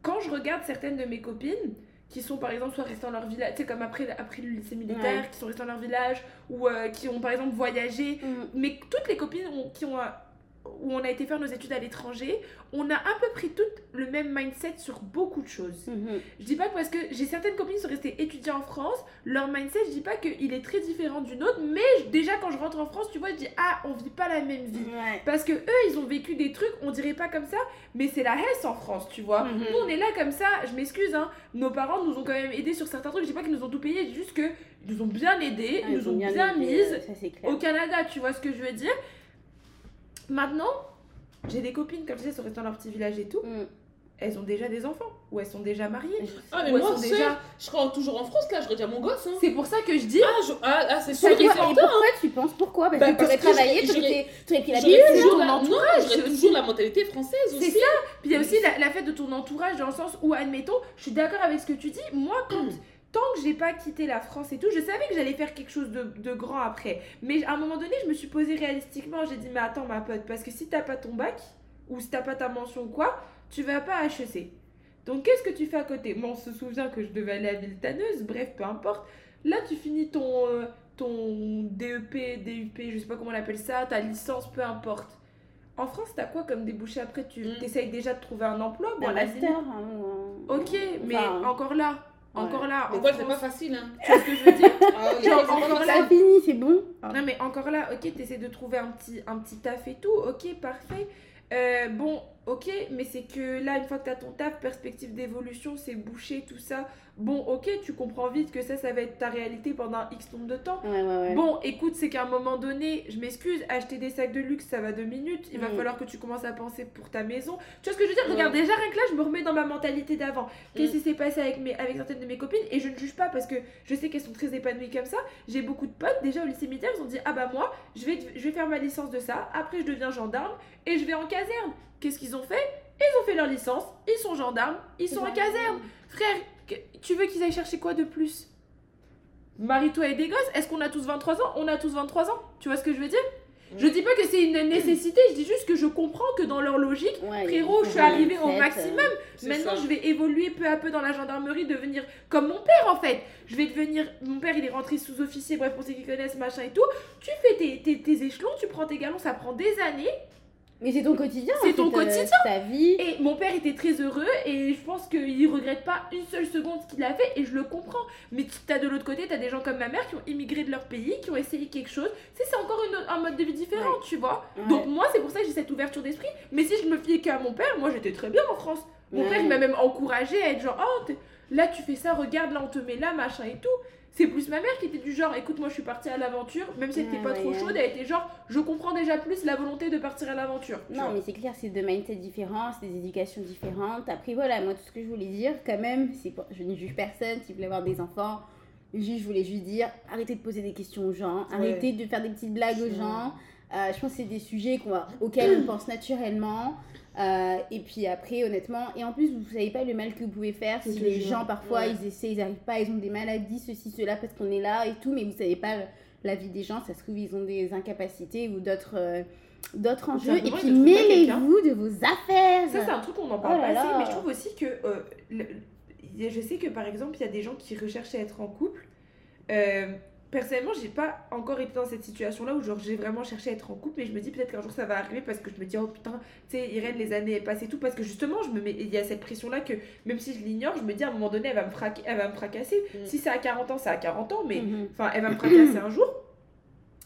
quand je regarde certaines de mes copines qui sont par exemple soit restés dans leur village, tu sais, comme après, après le lycée militaire, qui sont restés dans leur village, ou euh, qui ont par exemple voyagé. Mm. Mais toutes les copines ont- qui ont, euh, où on a été faire nos études à l'étranger, on a un peu pris tout le même mindset sur beaucoup de choses. Mhm. Je dis pas que parce que j'ai certaines copines qui sont restées étudiants en France, leur mindset, je dis pas qu'il est très différent du nôtre, mais je- déjà quand je rentre en France, tu vois, je dis ah, on vit pas la même vie. Ouais. Parce que eux, ils ont vécu des trucs, on dirait pas comme ça, mais c'est la Hesse en France, tu vois. Mhm. Nous, on est là comme ça, je m'excuse, hein. Nos parents nous ont quand même aidés sur certains trucs. Je dis pas qu'ils nous ont tout payé, juste que ils nous ont bien aidés, Ah, ils nous ont bien, aidé, mises au Canada, tu vois ce que je veux dire. Maintenant, j'ai des copines, comme disais, sont restées dans leur petit village et tout. Mm. Elles ont déjà des enfants, ou elles sont déjà mariées. Ah, mais ou elles moi, sont déjà. je serai toujours en France, là, je regarde mon gosse. Hein. C'est pour ça que je dis. Ah, je- ah, ah, c'est Ça sûr, et certain. pourquoi tu penses pourquoi? Parce Bah, que tu aurais travaillé, tu aurais pris la J'aurais vie. toujours, ton la... entourage, non, aussi- toujours la mentalité française C'est aussi. ça. Puis il y a aussi la, la fête de ton entourage, dans le sens où, admettons, je suis d'accord avec ce que tu dis. Moi, quand. Tant que j'ai pas quitté la France et tout, je savais que j'allais faire quelque chose de, de grand après. Mais à un moment donné, je me suis posé réalistiquement. J'ai dit, mais attends, ma pote, parce que si t'as pas ton bac, ou si t'as pas ta mention ou quoi, tu vas pas à HEC. Donc qu'est-ce que tu fais à côté? Moi, on se souvient que je devais aller à Villetaneuse, bref, peu importe. Là, tu finis ton, euh, ton DEP, DUP, je sais pas comment on appelle ça, ta licence, peu importe. En France, t'as quoi comme débouché après? Tu Mm. essayes déjà de trouver un emploi? Bon, Un master. hein, Ok, mais Enfin, encore là, ouais. encore là, Mais en quoi, c'est pas facile, hein. tu vois ce que je veux dire Ah, Genre, pas encore facile. là, C'est fini, c'est bon. Non mais encore là, ok, t'essaies de trouver un petit, un petit taf et tout, ok, parfait. Euh, bon, ok, mais c'est que là, une fois que t'as ton taf, perspective d'évolution, c'est bouché, tout ça. Bon, ok, tu comprends vite que ça, ça va être ta réalité pendant X nombre de temps. Ouais, ouais, ouais. Bon, écoute, c'est qu'à un moment donné, je m'excuse, acheter des sacs de luxe, ça va deux minutes. Il va Mm. falloir que tu commences à penser pour ta maison. Tu vois ce que je veux dire? Regarde, déjà, rien que là, je me remets dans ma mentalité d'avant. Qu'est-ce Mm. qui s'est passé avec, mes, avec certaines de mes copines? Et je ne juge pas parce que je sais qu'elles sont très épanouies comme ça. J'ai beaucoup de potes, déjà au lycée militaire, ils ont dit Ah bah moi, je vais, je vais faire ma licence de ça. Après, je deviens gendarme et je vais en caserne. Qu'est-ce qu'ils ont fait? Ils ont fait leur licence, ils sont gendarmes, ils sont en caserne. Frère, tu veux qu'ils aillent chercher quoi de plus? Marie-toi et des gosses Est-ce qu'on a tous 23 ans? On a tous 23 ans. Tu vois ce que je veux dire? Je dis pas que c'est une nécessité, je dis juste que je comprends que dans leur logique, Ouais, frérot, je suis arrivée au maximum. euh, Maintenant, ça. je vais évoluer peu à peu dans la gendarmerie, devenir comme mon père en fait. Je vais devenir. Mon père, il est rentré sous-officier, bref, pour ceux qui connaissent, machin et tout. Tu fais tes, tes, tes échelons, tu prends tes galons, ça prend des années. Mais c'est ton quotidien. C'est ton fait, euh, quotidien. Ta vie. Et mon père était très heureux et je pense qu'il regrette pas une seule seconde ce qu'il a fait et je le comprends. Mais tu as de l'autre côté, tu as des gens comme ma mère qui ont immigré de leur pays, qui ont essayé quelque chose. C'est encore une autre- un mode de vie différent, tu vois. Ouais. Donc moi, c'est pour ça que j'ai cette ouverture d'esprit. Mais si je me fiais qu'à mon père, moi j'étais très bien en France. Mon Ouais. père, il m'a même encouragé à être genre, oh, là tu fais ça, regarde, là on te met là, machin et tout. C'est plus ma mère qui était du genre, écoute, moi je suis partie à l'aventure, même si elle était Ouais, pas ouais, trop ouais. chaude, elle était genre, je comprends déjà plus la volonté de partir à l'aventure. tu Non, vois. mais c'est clair, c'est deux mindsets différents, c'est des éducations différentes. Après, voilà, moi, tout ce que je voulais dire, quand même, c'est je ne juge personne. Si vous voulez avoir des enfants, je voulais juste dire, arrêtez de poser des questions aux gens, arrêtez de faire des petites blagues aux gens. Euh, je pense que c'est des sujets qu'on va- auxquels on pense naturellement. Euh, et puis après, honnêtement, et en plus, vous savez pas le mal que vous pouvez faire si les gens, parfois, Ouais. ils essaient, ils arrivent pas, ils ont des maladies, ceci, cela, parce qu'on est là et tout, mais vous savez pas la vie des gens, ça se trouve, ils ont des incapacités ou d'autres. euh, d'autres enjeux et puis mêlez-vous de vos affaires Ça, c'est un truc qu'on n'en parle Oh là pas assez, là. mais je trouve aussi que. euh, le- je sais que par exemple, il y a des gens qui recherchent à être en couple. Personnellement, j'ai pas encore été dans cette situation-là où genre j'ai vraiment cherché à être en couple, mais je me dis peut-être qu'un jour ça va arriver parce que je me dis, oh putain, tu sais, Irène, les années passent et tout, parce que justement, je me mets, il y a cette pression-là que même si je l'ignore, je me dis à un moment donné, elle va me, elle va me fracasser. Mm. Si c'est à 40 ans, c'est à 40 ans, mais Mhm. Enfin, elle va me fracasser un jour.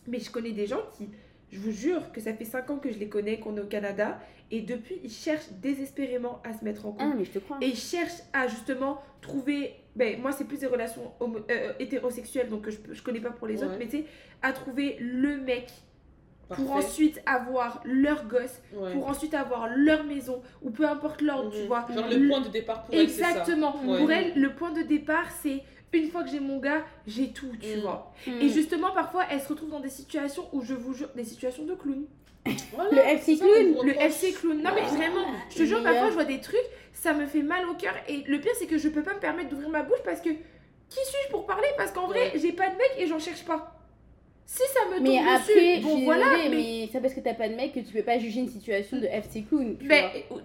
Mais je connais des gens qui, je vous jure que ça fait 5 ans que je les connais, qu'on est au Canada. Et depuis, ils cherchent désespérément à se mettre en Ah, couple. mais je te crois. Et ils cherchent à justement trouver. Ben, moi, c'est plus des relations homo- euh, hétérosexuelles, donc je, peux- je connais pas pour les autres. Mais tu sais, à trouver le mec pour ensuite avoir leur gosse, Ouais. pour ensuite avoir leur maison, ou peu importe l'ordre, tu Mhm. vois. Genre le point de départ pour elle, c'est ça. Exactement. Ouais. Pour elle, le point de départ, c'est une fois que j'ai mon gars, j'ai tout, tu Mm. vois. Mhm. Et justement, parfois, elle se retrouve dans des situations où je vous jure, des situations de clown. Voilà, Le FC clown, Le. FC clown. Non, mais vraiment, je te jure, parfois, je vois des trucs, ça me fait mal au cœur. Et le pire, c'est que je peux pas me permettre d'ouvrir ma bouche parce que qui suis-je pour parler? Parce qu'en vrai, j'ai pas de mec et j'en cherche pas. Si ça me tombe Mais dessus, après, je bon voilà, désolée, mais mais c'est parce que t'as pas de mec que tu peux pas juger une situation de FC clown. tu Ben, vois.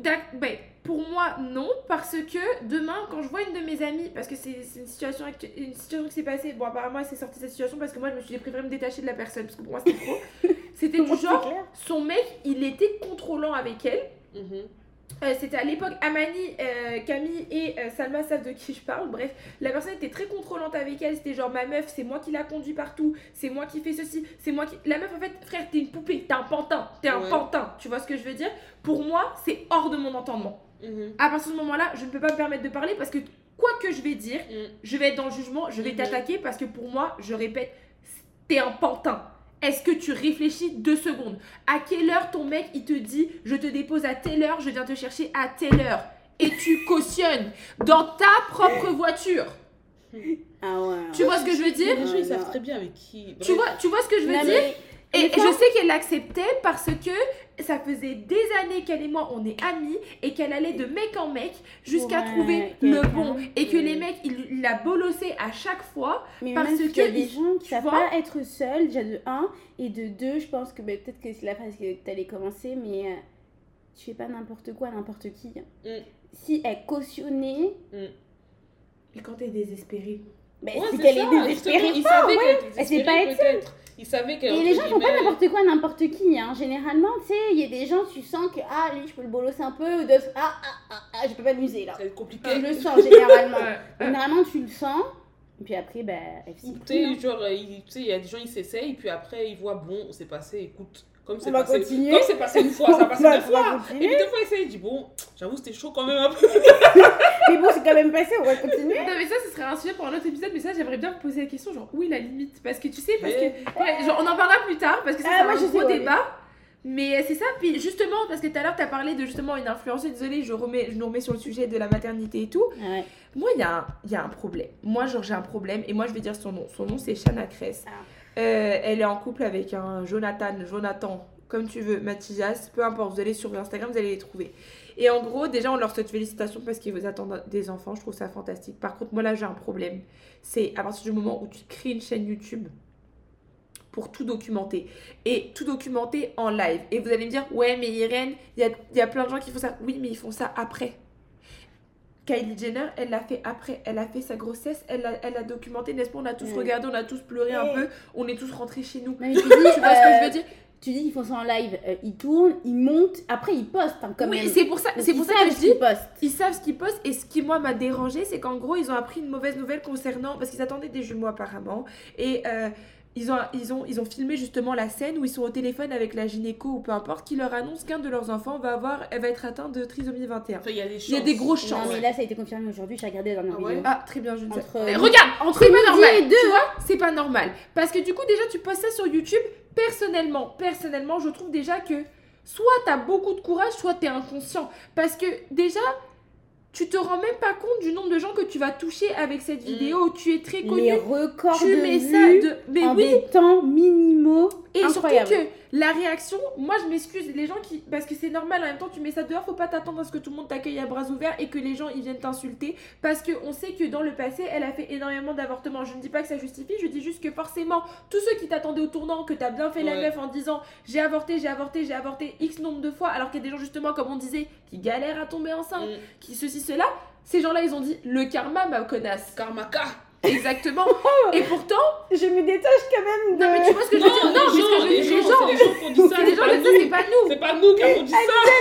Pour moi, non, parce que demain, quand je vois une de mes amies, parce que c'est c'est une situation, une situation qui s'est passée, bon, apparemment, elle s'est sortie de cette situation parce que moi, je me suis préféré me détacher de la personne, parce que pour moi, c'était trop. C'était du genre, son mec, il était contrôlant avec elle. Mhm. Euh, c'était à l'époque Amani, euh, Camille et euh, Salma savent de qui je parle. Bref, la personne était très contrôlante avec elle. C'était genre ma meuf, c'est moi qui la conduit partout, c'est moi qui fais ceci, c'est moi qui. La meuf, en fait, frère, t'es une poupée, t'es un pantin, t'es un Ouais. pantin. Tu vois ce que je veux dire? Pour moi, c'est hors de mon entendement. Mhm. À partir de ce moment-là, je ne peux pas me permettre de parler parce que quoi que je vais dire, Mhm. je vais être dans le jugement, je vais Mhm. t'attaquer parce que pour moi, je répète, t'es un pantin. Est-ce que tu réfléchis deux secondes? À quelle heure ton mec il te dit je te dépose à telle heure, je viens te chercher à telle heure? Et tu cautionnes dans ta propre voiture Ah ouais. Tu vois ce que je veux dire? Les gens, ils savent non. très bien avec qui. tu vois, tu vois ce que je veux Non, dire? mais- Et je sais qu'elle l'acceptait parce que ça faisait des années qu'elle et moi on est amis et qu'elle allait de mec en mec jusqu'à Ouais, trouver le bon et que Mm. les mecs il il l'a bolossé à chaque fois Mais Parce même qu'il y a que des il- gens qui savent pas être seuls, déjà de 1, et de 2, je pense que bah, peut-être que c'est la phrase que tu allais commencer, mais euh, tu fais pas n'importe quoi, à n'importe qui. Mm. Si elle cautionnait, et quand t'es désespéré bah, Ouais, c'est c'est désespérée. justement, Il pas, ouais. sait pas être peut-être. Il savait qu'elle Et les gens font pas n'importe quoi, n'importe qui. Hein. Généralement, tu sais, il y a des gens, tu sens que, ah, lui, je peux le bolosser un peu, ou d'autres, ah, ah, ah, ah, je peux pas m'user là. C'est compliqué. Je le sens généralement. Généralement, tu le sens, et puis après, bah, elle Tu s'y sais, genre, euh, il tu sais, il y a des gens, ils s'essayent, puis après, ils voient, bon, c'est passé, écoute, comme c'est On va passé. continuer. Comme c'est passé une fois, ça a passé deux fois. Et puis deux fois, il il dit, bon, j'avoue, c'était chaud quand même un peu. Mais bon, c'est quand même passé, on va continuer. Non mais ça ce serait un sujet pour un autre épisode mais ça j'aimerais bien vous poser la question genre où est la limite? Parce que tu sais parce que Mais- ouais, genre, on en parlera plus tard parce que ça Ah, c'est un sais, gros ouais, débat mais c'est ça puis justement parce que tout à l'heure t'as parlé de justement une influenceuse désolée je remets je nous remets sur le sujet de la maternité et tout Ouais. moi il y, a un- il y a un problème moi genre j'ai un problème et moi je vais dire son nom son nom c'est Shana Kress Ah. Euh, elle est en couple avec un Jonathan Jonathan comme tu veux Mathias peu importe vous allez sur Instagram vous allez les trouver et en gros, déjà, on leur souhaite félicitations parce qu'ils vous attendent des enfants. Je trouve ça fantastique. Par contre, moi, là, j'ai un problème. C'est à partir du moment où tu crées une chaîne YouTube pour tout documenter. Et tout documenter en live. Et vous allez me dire, ouais, mais Irène, il y a, il y a plein de gens qui font ça. Oui, mais ils font ça après. Kylie Jenner, elle l'a fait après. Elle a fait sa grossesse, elle l'a elle a documenté, n'est-ce pas? On a tous regardé, on a tous pleuré un peu, on est tous rentrés chez nous. Mais tu dis, Tu vois ce que je euh, veux dire? Tu dis qu'ils font ça en live, euh, ils tournent, ils montent, après ils postent hein, quand Oui, même. c'est pour ça, c'est pour ça que je dis. Ils savent ce qu'ils postent et ce qui moi m'a dérangé c'est qu'en gros ils ont appris une mauvaise nouvelle concernant parce qu'ils attendaient des jumeaux apparemment et euh, ils ont, ils, ont, ils ont filmé justement la scène où ils sont au téléphone avec la gynéco ou peu importe qui leur annonce qu'un de leurs enfants va avoir elle va être atteint de trisomie 21. Enfin, il y a des chances. Il y a des grosses Non, chances. mais là ça a été confirmé aujourd'hui, j'ai regardé la dernière Ah ouais vidéo. Ah très bien je ne sais. Entre- Mais regarde, entre c'est pas normal. et deux. Tu vois, c'est pas normal parce que du coup déjà tu postes ça sur YouTube. Personnellement, personnellement, je trouve déjà que soit t'as beaucoup de courage, soit t'es inconscient parce que déjà tu te rends même pas compte du nombre de gens que tu vas toucher avec cette vidéo. Tu es très connu. Les records tu de mets vues ça de. Mais en oui, des temps minimaux. et incroyable. surtout que la réaction, moi je m'excuse, les gens qui. Parce que c'est normal, en même temps, tu mets ça dehors, faut pas t'attendre à ce que tout le monde t'accueille à bras ouverts et que les gens ils viennent t'insulter. Parce qu'on sait que dans le passé, elle a fait énormément d'avortements. Je ne dis pas que ça justifie, je dis juste que forcément, tous ceux qui t'attendaient au tournant, que t'as bien fait la meuf en disant j'ai avorté, j'ai avorté, j'ai avorté X nombre de fois, alors qu'il y a des gens justement, comme on disait, qui galèrent à tomber enceinte, Mm. qui ceci, cela. Ces gens-là, ils ont dit le karma, ma connasse. Karmaka. Exactement. et pourtant, Je me détache quand même de. non, mais tu vois ce que je veux dire Non, Non, mais ce que je veux les dire, gens, les les gens, gens qui ont dit ça, c'est les gens ça, c'est nous. pas nous. C'est pas nous qui avons dit ça.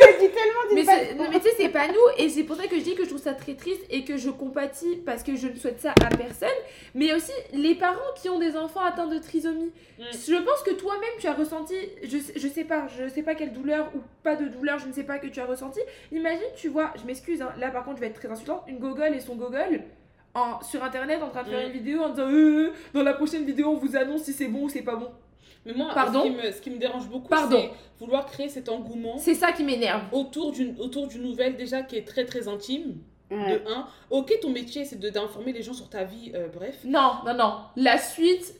Elle dit tellement Mais, tu sais, c'est pas nous, et c'est pour ça que je dis que je trouve ça très triste et que je compatis parce que je ne souhaite ça à personne, mais aussi les parents qui ont des enfants atteints de trisomie. Mm. Je pense que toi-même tu as ressenti, je, sais- je sais pas, je sais pas quelle douleur ou pas de douleur, je ne sais pas que tu as ressenti. Imagine, tu vois, je m'excuse, hein, là par contre je vais être très insultante, une gogole et son gogole. En, sur internet en train de faire Mm. une vidéo en disant Euh, dans la prochaine vidéo on vous annonce si c'est bon ou c'est pas bon. Mais moi, Pardon ce, qui me, ce qui me dérange beaucoup, Pardon. c'est vouloir créer cet engouement C'est ça qui m'énerve. autour d'une autour d'une nouvelle déjà qui est très très intime. Ouais. De un, ok, ton métier c'est de- d'informer les gens sur ta vie, euh, bref. Non, non, non. La suite,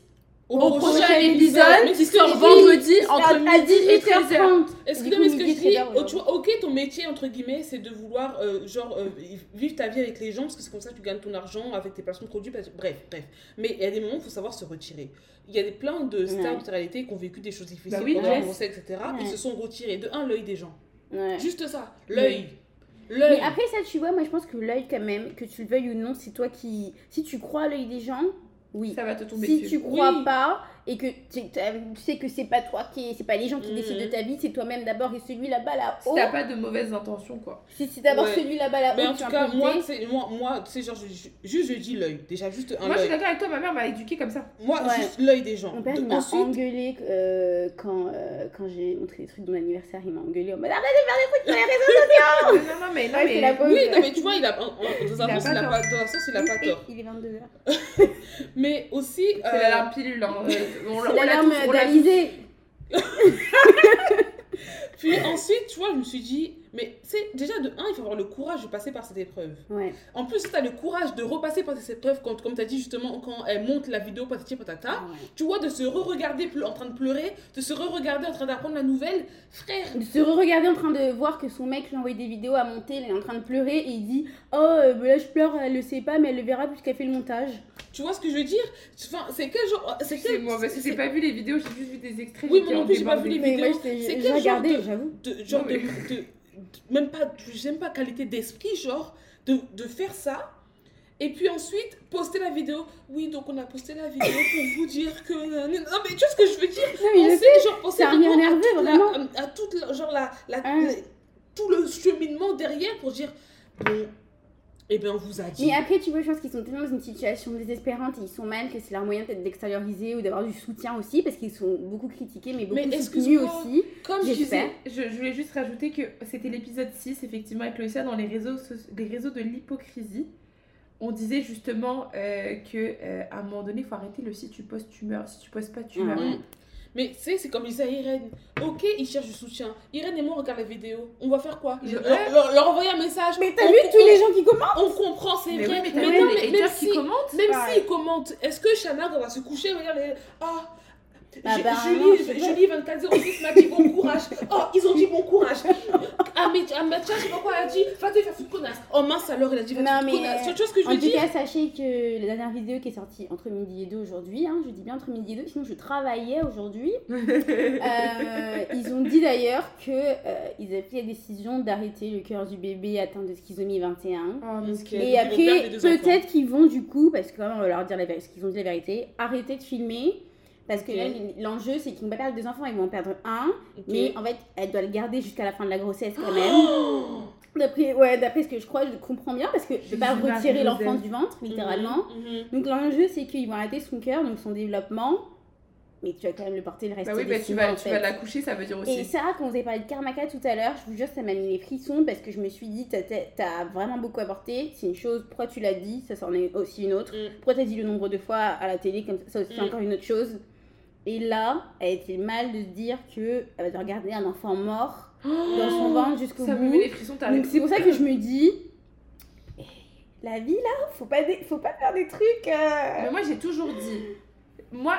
Au, Au prochain prochain épisode, qui sort vendredi entre à midi et 13h. 18h30. Est-ce que, Du coup, mais ce que je dis, 13h, oh, tu vois, ok, ton métier, entre guillemets, c'est de vouloir, euh, genre, euh, vivre ta vie avec les gens, parce que c'est comme ça que tu gagnes ton argent avec tes placements de produits, parce- bref, bref. Mais il y a des moments où il faut savoir se retirer. Il y a des plein de stars Ouais. de réalité qui ont vécu des choses difficiles Bah oui, pendant ouais. etc. Ils Ouais. se sont retirés. De un, l'œil des gens. Juste ça, l'œil. Mais après ça, tu vois, moi je pense que l'œil quand même, que tu le veuilles ou non, c'est toi qui... Si tu crois à l'œil des gens, oui. Ça va te tomber Si dessus. tu crois Oui. pas et que tu tu sais que c'est pas toi qui... C'est pas les gens qui Mhm. décident de ta vie, c'est toi-même d'abord et celui là-bas Si là-haut. t'as pas de mauvaises intentions, quoi. Si c'est d'abord Ouais. celui là-bas là-haut. Mais en tout cas, moi, c'est moi, moi, tu sais, genre, je- je- juste je dis l'œil. Déjà, juste un Moi, je suis d'accord avec toi, ma mère m'a éduquée comme ça. Moi, Ouais. juste l'œil des gens. Mon père De- il m'a ensuite, engueulé euh, quand, euh, quand j'ai montré des trucs de mon anniversaire. Il m'a engueulé en mode arrête de faire des trucs sur les réseaux sociaux. non, non, mais, non, Ouais, c'est mais... la oui, non, mais tu vois, il a, dans un Il a sens, pas il a tort. pas, sens, il a pas tort. Il est 22h. Mais aussi, C'est euh, l'alarme pilule. On on l'a l'alarme d'Alizé. puis ensuite, tu vois, je me suis dit, mais c'est déjà de un, il faut avoir le courage de passer par cette épreuve. Ouais. En plus, si tu as le courage de repasser par cette épreuve, quand, comme tu as dit justement, quand elle monte la vidéo patati patata, Ouais. tu vois, de se re-regarder en train de pleurer, de se re-regarder en train d'apprendre la nouvelle, frère. De se re-regarder en train de voir que son mec lui a envoyé des vidéos à monter, il est en train de pleurer et il dit Oh, euh, là je pleure, elle le sait pas, mais elle le verra puisqu'elle fait le montage. Tu vois ce que je veux dire? Enfin, c'est quel genre. C'est C'est quel. moi, parce que j'ai pas vu les vidéos, j'ai juste vu des extraits. Oui, moi non en plus, j'ai pas vu les vidéos. C'est quel genre regardé, de- j'avoue. de genre Non, de, mais- de- de- même pas j'aime pas qualité d'esprit genre de, de faire ça. Et puis ensuite poster la vidéo. Oui donc on a posté la vidéo pour vous dire que non mais tu vois ce que je veux dire? Penser sais, genre penser c'est à à, à toute la- genre la, la- Hein. la- tout le cheminement derrière pour dire bon eh bien on vous a dit Mais après, tu vois, je pense qu'ils sont tellement dans une situation désespérante et ils sont mal que c'est leur moyen peut-être d'extérioriser ou d'avoir du soutien aussi parce qu'ils sont beaucoup critiqués mais beaucoup Mais soutenus aussi. comme je disais Je, je voulais juste rajouter que c'était l'épisode 6, effectivement, avec Loïcia, dans les réseaux, les réseaux de l'hypocrisie. On disait justement euh, que euh, à un moment donné, il faut arrêter le si tu postes, tu meurs. Si tu postes pas, tu meurs. Mm. Mais tu sais, c'est comme je disais à Irène. Ok, ils cherchent du soutien. Irène et moi, on regarde la vidéo. On va faire quoi? Je- leur, leur- leur envoyer un message. Mais t'as vu tous les gens qui commentent? On comprend, c'est Mais vrai. oui, mais t'as mais vu non, les mais même qui si, commentent? même s'ils commentent, est-ce que on va se coucher, elle va dire les- Ah, Bah, Julie, sais pas. Julie 2406 m'a dit bon courage. Oh, ils ont dit bon courage. Ah, mais ah, mais tiens, je sais pas quoi, elle a dit Va te faire foutre connasse. Oh mince, alors elle a dit Va te connasse. Tu vois ce que je En veux tout dire cas, sachez que la dernière vidéo qui est sortie entre midi et deux aujourd'hui, hein, je dis bien entre midi et deux, sinon je travaillais aujourd'hui. Euh, ils ont dit d'ailleurs que euh, ils avaient pris la décision d'arrêter le cœur du bébé atteint de schizomie 21. Oh. Et après, peut-être qu'ils vont du coup, parce que quand même, on va leur dire la vérité, ce qu'ils ont dit la vérité, arrêter de filmer. Parce que l'enjeu, c'est qu'ils vont pas perdre deux enfants, ils vont en perdre un. Mais en fait, elle doit le garder jusqu'à la fin de la grossesse quand même. Oh D'après ouais, ce que je crois, je comprends bien, parce que je vais pas Jésus, retirer l'enfant du ventre, littéralement. Mhm, mhm. Donc l'enjeu, c'est qu'ils vont arrêter son cœur, donc son développement. Mais tu vas quand même le porter le reste Bah oui, des bah tu vas, tu vas l'accoucher, ça veut dire Et aussi. Sarah, quand vous avez parlé de Karmaka tout à l'heure, je vous jure, ça m'a mis les frissons parce que je me suis dit, t'as- vraiment beaucoup avorté, c'est une chose, pourquoi tu l'as dit, ça c'en est aussi une autre. Mm. Pourquoi t'as dit le nombre de fois à la télé, comme ça, ça aussi c'est Mm. encore une autre chose. Et là, elle était mal de se dire que elle va devoir garder un enfant mort dans son ventre jusqu'au Ça me bout. met les frissons, t'as Donc c'est pour ça que je me dis, eh, la vie là, faut pas, faut pas faire des trucs. euh, Mais moi, j'ai toujours dit. Moi,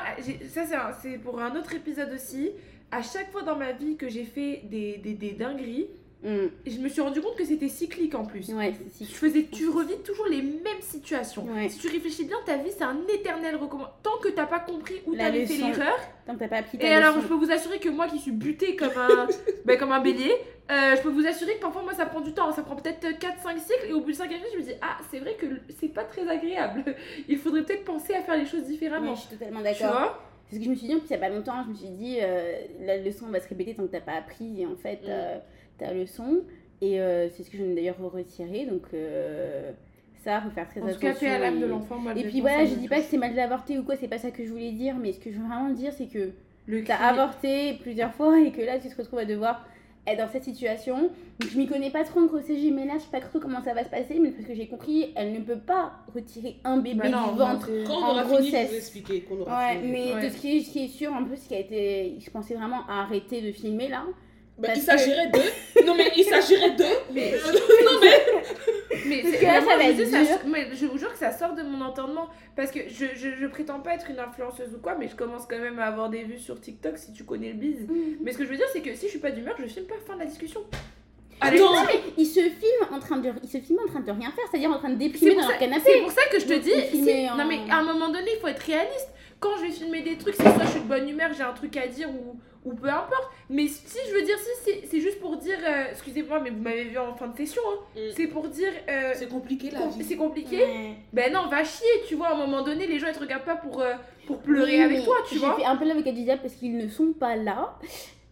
ça, c'est pour un autre épisode aussi. À chaque fois dans ma vie que j'ai fait des, des, des dingueries, Mm. je me suis rendu compte que c'était cyclique en plus. Ouais, c'est Tu, faisais, tu revis toujours les mêmes situations. Ouais. Si tu réfléchis bien, ta vie, c'est un éternel recommencement. Tant que t'as pas compris où La t'avais fait l'erreur. Tant que t'as pas appris ta Et alors, je peux vous assurer que moi qui suis butée comme un, ben, comme un bélier, euh, je peux vous assurer que parfois, moi, ça prend du temps. Ça prend peut-être 4-5 cycles. Et au bout de 5 cycles, je me dis, ah, c'est vrai que c'est pas très agréable. Il faudrait peut-être penser à faire les choses Ouais, différemment. je suis totalement tu d'accord. vois? C'est ce que je me suis dit en plus il y a pas longtemps. Je me suis dit, euh, la leçon va se répéter tant que t'as pas appris et en fait Mm. euh, ta leçon. Et euh, c'est ce que je viens d'ailleurs retirer. Donc euh, ça, faut faire très En tout attention. cas, paix à l'âme et- de l'enfant. moi, Et puis voilà, je dis pas que c'est mal d'avorter ou quoi, c'est pas ça que je voulais dire, mais ce que je veux vraiment dire, c'est que Le t'as cri- avorté plusieurs fois et que là tu te retrouves à devoir être dans cette situation. Donc je m'y connais pas trop en grossesse mais là je sais pas trop comment ça va se passer, mais parce que j'ai compris, elle ne peut pas retirer un bébé Bah non, du ventre. Quand on En aura fini, je grossesse. vous expliquer. Quand on aura Ouais, fini. mais Ouais. de ce qui, est, ce qui est sûr, en plus, ce qui a été. Je pensais vraiment à arrêter de filmer là. Bah, Parce il que- s'agirait de. Non, mais il s'agirait de. Mais, non, mais. mais Parce que là, vraiment, ça va je ça- dur. mais je vous jure que ça sort de mon entendement. Parce que je, je, je prétends pas être une influenceuse ou quoi, mais je commence quand même à avoir des vues sur TikTok si tu connais le biz. Mais ce que je veux dire, c'est que si je suis pas d'humeur, je filme pas fin de la discussion. Allez, Attends. Non, mais il se filme en train de, il se filme en train de rien faire, c'est-à-dire en train de déprimer dans ça- leur canapé. C'est pour ça que je te Donc, dis, si- en- non mais à un moment donné, il faut être réaliste. Quand je vais filmer des trucs, c'est soit je suis de bonne humeur, j'ai un truc à dire ou, ou peu importe. Mais si je veux dire, si c'est- juste pour dire, euh, excusez-moi, mais vous m'avez vu en fin de session, hein, Mm. c'est pour dire, euh, C'est compliqué la com- vie. c'est compliqué. Ben non, va chier, tu vois. À un moment donné, les gens ils te regardent pas pour, euh, pour pleurer Oui, avec toi, tu j'ai vois. fait un peu du diable parce qu'ils ne sont pas là.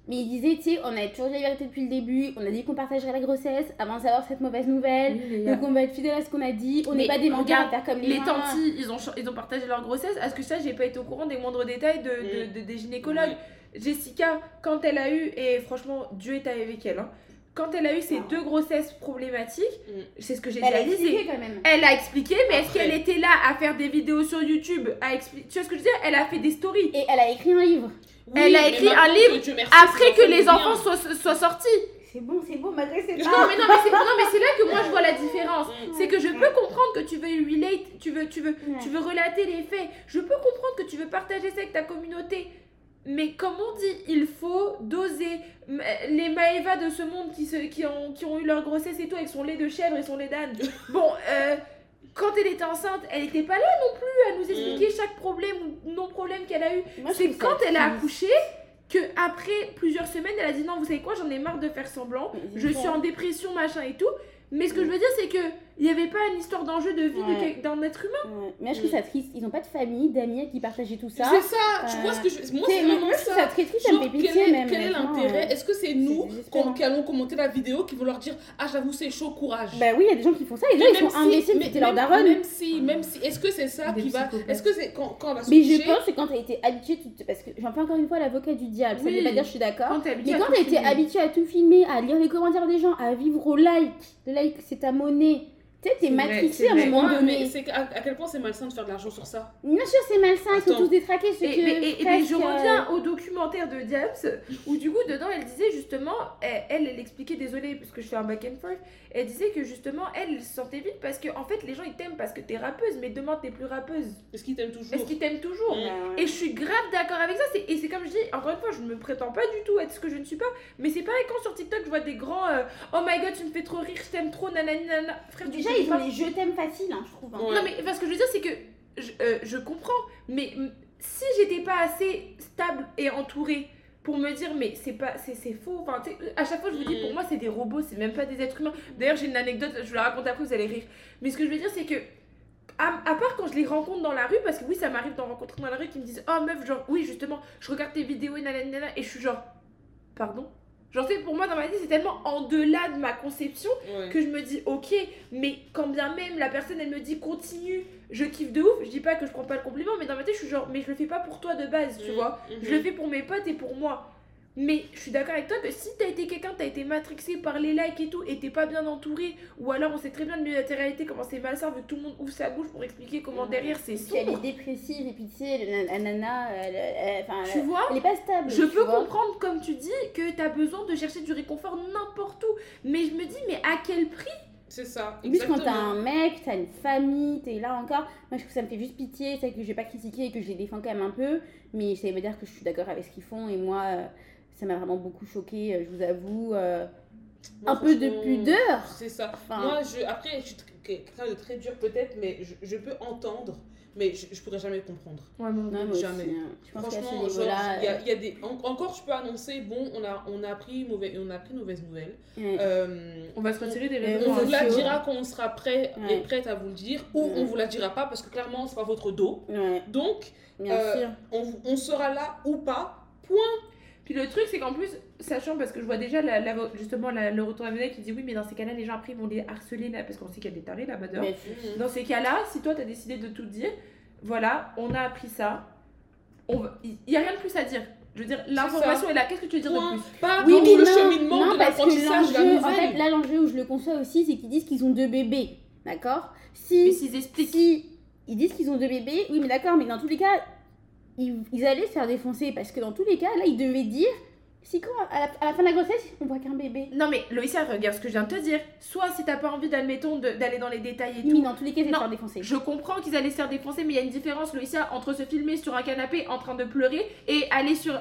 Mais il disait, tu sais, on a toujours dit la vérité depuis le début, on a dit qu'on partagerait la grossesse avant de savoir cette mauvaise nouvelle. Donc on va être fidèle à ce qu'on a dit, on n'est pas des à faire comme les, Les tantis, ils ont, ils ont partagé leur grossesse. Est-ce que ça, j'ai pas été au courant des moindres détails de, de- Mm. de- des gynécologues? Jessica, quand elle a eu, et franchement, Dieu est avec elle, hein, quand elle a eu ces Non. deux grossesses problématiques, Mm. c'est ce que j'ai Elle a réalisé. expliqué quand même. Elle a expliqué, mais est-ce qu'elle était là à faire des vidéos sur YouTube à expli- Tu vois ce que je veux dire? Elle a fait des stories. Et elle a écrit un livre. Oui, Elle a écrit un livre que Dieu merci, Après que les bien. enfants soient, soient sortis. C'est bon, c'est bon, malgré c'est Non, mais non, mais c'est non, mais c'est là que moi je vois la différence. Mm. C'est que je peux comprendre que tu veux relate, tu veux, tu veux, tu veux relater les faits. Je peux comprendre que tu veux partager ça avec ta communauté. Mais comme on dit, il faut doser? Les Maëva de ce monde qui, se, qui, ont, qui ont eu leur grossesse et tout avec son lait de chèvre et son lait d'âne. Bon, euh, quand elle était enceinte, elle n'était pas là non plus à nous expliquer chaque problème ou non-problème qu'elle a eu. C'est quand elle a accouché que après plusieurs semaines, elle a dit non, vous savez quoi, j'en ai marre de faire semblant. Je suis en dépression, machin et tout. Mais ce que je veux dire, c'est que il n'y avait pas une histoire d'enjeu de vie Ouais. d'un être humain. Ouais. Mais je trouve ça triste. Ils n'ont pas de famille, d'amis qui partageaient tout ça. C'est ça, tu Euh, vois ce que je. Moi, C'est- c'est moi, vraiment je trouve ça. ça très triste, ça me Genre, fait quel pitié est, même. quel est l'intérêt? Est-ce que c'est nous qui allons commenter la vidéo qui vont leur dire Ah, j'avoue, c'est chaud, courage Bah oui, il y a des gens qui font ça, les gens ils sont même si- imbéciles, mais c'était leur daronne. Même si, même si, est-ce que c'est ça Des qui va. Est-ce que c'est quand, quand on va se Mais je pense que quand t'as été habitué, parce que j'en fais encore une fois l'avocat du diable, ça veut pas dire je suis d'accord. Mais quand tout t'as été habitué à tout filmer, à lire les commentaires des gens, à vivre au like, le like c'est ta monnaie, tu sais, t'es matrixé à un moment Ouais, mais donné. à, à quel point c'est malsain de faire de l'argent sur ça? Bien sûr, c'est malsain, ils sont tous détraqués, Et, que. mais- et- je euh, reviens au documentaire de Diabs où du coup dedans elle disait justement elle elle, elle expliquait désolée parce que je fais un back and forth elle disait que justement elle, elle se sentait vite parce que en fait les gens ils t'aiment parce que t'es rappeuse mais demain t'es plus rappeuse Est-ce qu'ils t'aiment toujours est-ce qu'ils t'aiment toujours. Et je suis grave d'accord avec ça. Et c'est comme je dis, encore une fois, je ne me prétends pas du tout être ce que je ne suis pas. Mais c'est pareil quand sur TikTok, je vois des grands euh, Oh my god, tu me fais trop rire, je t'aime trop, nanani nanana. Frère, sais ils ont les je t'aime faciles, hein, je trouve. hein. Ouais. Non, mais enfin, ce que je veux dire, c'est que je, euh, je comprends. Mais mm, si j'étais pas assez stable et entourée pour me dire, mais c'est pas c'est c'est faux. Enfin, à chaque fois, je vous dis, Mm. pour moi, c'est des robots, c'est même pas des êtres humains. D'ailleurs, j'ai une anecdote, je vous la raconte après, vous allez rire. Mais ce que je veux dire, c'est que à, à part quand je les rencontre dans la rue, parce que oui, ça m'arrive d'en rencontrer dans la rue qui me disent Oh meuf, genre, oui, justement, je regarde tes vidéos et nanana, et je suis genre, pardon? Genre, tu sais, pour moi, dans ma tête, c'est tellement en delà de ma conception Ouais. que je me dis ok, mais quand bien même la personne elle me dit continue, je kiffe de ouf, je dis pas que je prends pas le compliment, mais dans ma tête je suis genre, mais je le fais pas pour toi de base, tu vois. mhm. Je le fais pour mes potes et pour moi. Mais je suis d'accord avec toi que si t'as été quelqu'un, t'as été matrixé par les likes et tout, et t'es pas bien entouré, ou alors on sait très bien le milieu de la réalité comment c'est malsain vu que tout le monde ouvre sa bouche pour expliquer comment derrière c'est puis elle est sombre. dépressive, et puis tu sais, la la nana, elle, Tu elle, vois elle est pas stable. Je peux vois. comprendre, comme tu dis, que t'as besoin de chercher du réconfort n'importe où. Mais je me dis, mais à quel prix? C'est ça. En plus, quand t'as un mec, t'as une famille, t'es là encore. Moi, je trouve que ça me fait juste pitié. C'est que je vais pas critiquer et que je les défends quand même un peu. Mais ça veut dire que je suis d'accord avec ce qu'ils font. Et moi, euh, ça m'a vraiment beaucoup choqué, je vous avoue. euh, Moi, un peu de pudeur. C'est ça. Enfin, Moi, je, après, je suis quelqu'un de très dur peut-être, mais je, je peux entendre, mais je, je pourrais jamais comprendre. Ouais, mon non, jamais. aussi, hein. Je pense Franchement, genre, il y a, il y a des... en- encore, je peux annoncer, bon, on a, on a appris mauvais, on a une mauvaise nouvelle. euh, ouais. Euh, On va se retirer des réseaux on vous la dira quand on sera prêt et prête à vous le dire, ou Ouais. on vous la dira pas parce que clairement, c'est pas votre dos. Ouais, Donc, bien Euh, sûr. on, sera là ou pas. Puis le truc, c'est qu'en plus, sachant, parce que je vois déjà la, la- justement la- le retour à la qui dit oui, mais dans ces cas-là, les gens après ils vont les harceler, là, parce qu'on sait qu'il y a des tarés là-bas dehors. Mais- Dans ces cas-là, si toi t'as décidé de tout dire, voilà, on a appris ça, va- il n'y a rien de plus à dire. Je veux dire, l'information est là, qu'est-ce que tu veux dire de Point. plus Pas Oui, mais le non, cheminement non, de parce que l'apprentissage de la l'enjeu, nouvelle. en fait, là, l'enjeu où je le conçois aussi, c'est qu'ils disent qu'ils ont deux bébés. D'accord? Mais Si, s'ils expliquent. si ils disent qu'ils ont deux bébés, oui, mais d'accord, mais dans tous les cas, ils, ils allaient se faire défoncer parce que dans tous les cas, là, ils devaient dire Si quand, à la, à la fin de la grossesse, on voit qu'un bébé. Non mais Loïcia, regarde ce que je viens de te dire. Soit si t'as pas envie, d'admettons, de- d'aller dans les détails et Oui, tout. mais dans tous les cas, c'est de Non. faire défoncer. Je comprends qu'ils allaient se faire défoncer, mais il y a une différence, Loïcia, entre se filmer sur un canapé en train de pleurer et aller sur,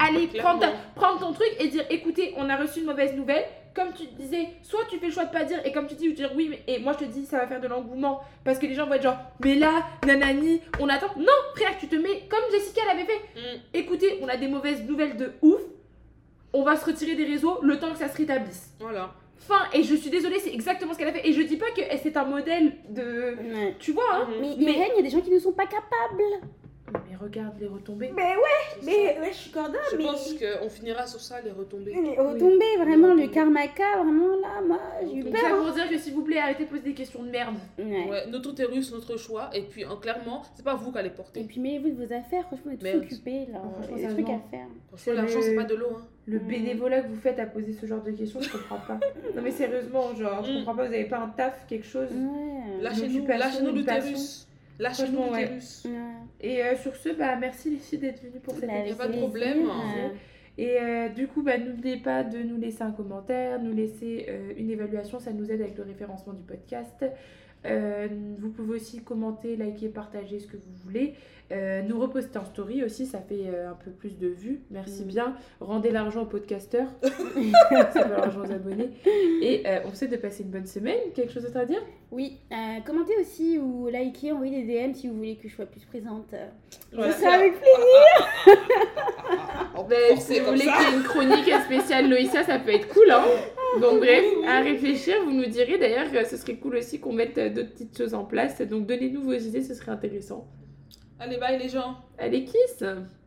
aller prendre, prendre ton truc et dire, écoutez, on a reçu une mauvaise nouvelle. Comme tu disais, soit tu fais le choix de pas dire et comme tu dis, dire oui, mais et moi je te dis, ça va faire de l'engouement parce que les gens vont être genre, mais là, nanani, on attend. Non, frère, tu te mets comme Jessica l'avait fait. Mm. Écoutez, on a des mauvaises nouvelles de ouf. On va se retirer des réseaux le temps que ça se rétablisse. Voilà. Fin, et je suis désolée, c'est exactement ce qu'elle a fait. Et je dis pas que c'est un modèle de. Tu vois, hein Mais, Mais- Irène, il y a des gens qui ne sont pas capables. Mais regarde les retombées. Mais ouais, mais ouais, je suis corda, Je mais. pense qu'on finira sur ça, les retombées. Les retombées, vraiment, Les le retombées. karmaka, vraiment là, moi, j'ai eu peur. ça hein. pour dire que s'il vous plaît, arrêtez de poser des questions de merde. Ouais. Ouais, notre utérus, notre choix. Et puis, en, clairement, c'est pas vous qui allez Et porter. puis, mêlez-vous de vos affaires, franchement, on est tous occupés là. Franchement, Il y a ça des trucs à faire. Franchement, l'argent, le- c'est pas de l'eau. Hein. Le Mm. bénévolat que vous faites à poser ce genre de questions, je comprends pas. non mais sérieusement, genre, je Mm. comprends pas, vous avez pas un taf, quelque chose. Ouais. Lâchez-nous, lâchez-nous l'utérus. Franchement, ouais. Et euh, sur ce, bah merci les filles d'être venues pour cette Bah, a avec pas de problème, hein. Et euh, du coup, bah, n'oubliez pas de nous laisser un commentaire, nous laisser euh, une évaluation, ça nous aide avec le référencement du podcast. Euh, vous pouvez aussi commenter, liker, partager ce que vous voulez. Euh, nous reposter en story aussi, ça fait euh, un peu plus de vues. Merci Mm. bien. Rendez l'argent aux podcasteurs. ça fait l'argent aux abonnés. Et euh, on souhaite de passer une bonne semaine. Quelque chose d'autre à dire? Oui, euh, commentez aussi ou likez, envoyez des DM si vous voulez que je sois plus présente. euh. Je serai avec plaisir. Ben, si vous voulez qu'il y ait une chronique spéciale Loïcia, ça peut être cool. Hein Donc bref, à réfléchir, vous nous direz. D'ailleurs, euh, ce serait cool aussi qu'on mette euh, d'autres petites choses en place. Donc donnez-nous vos idées, ce serait intéressant. Allez, bye les gens. Allez, kiss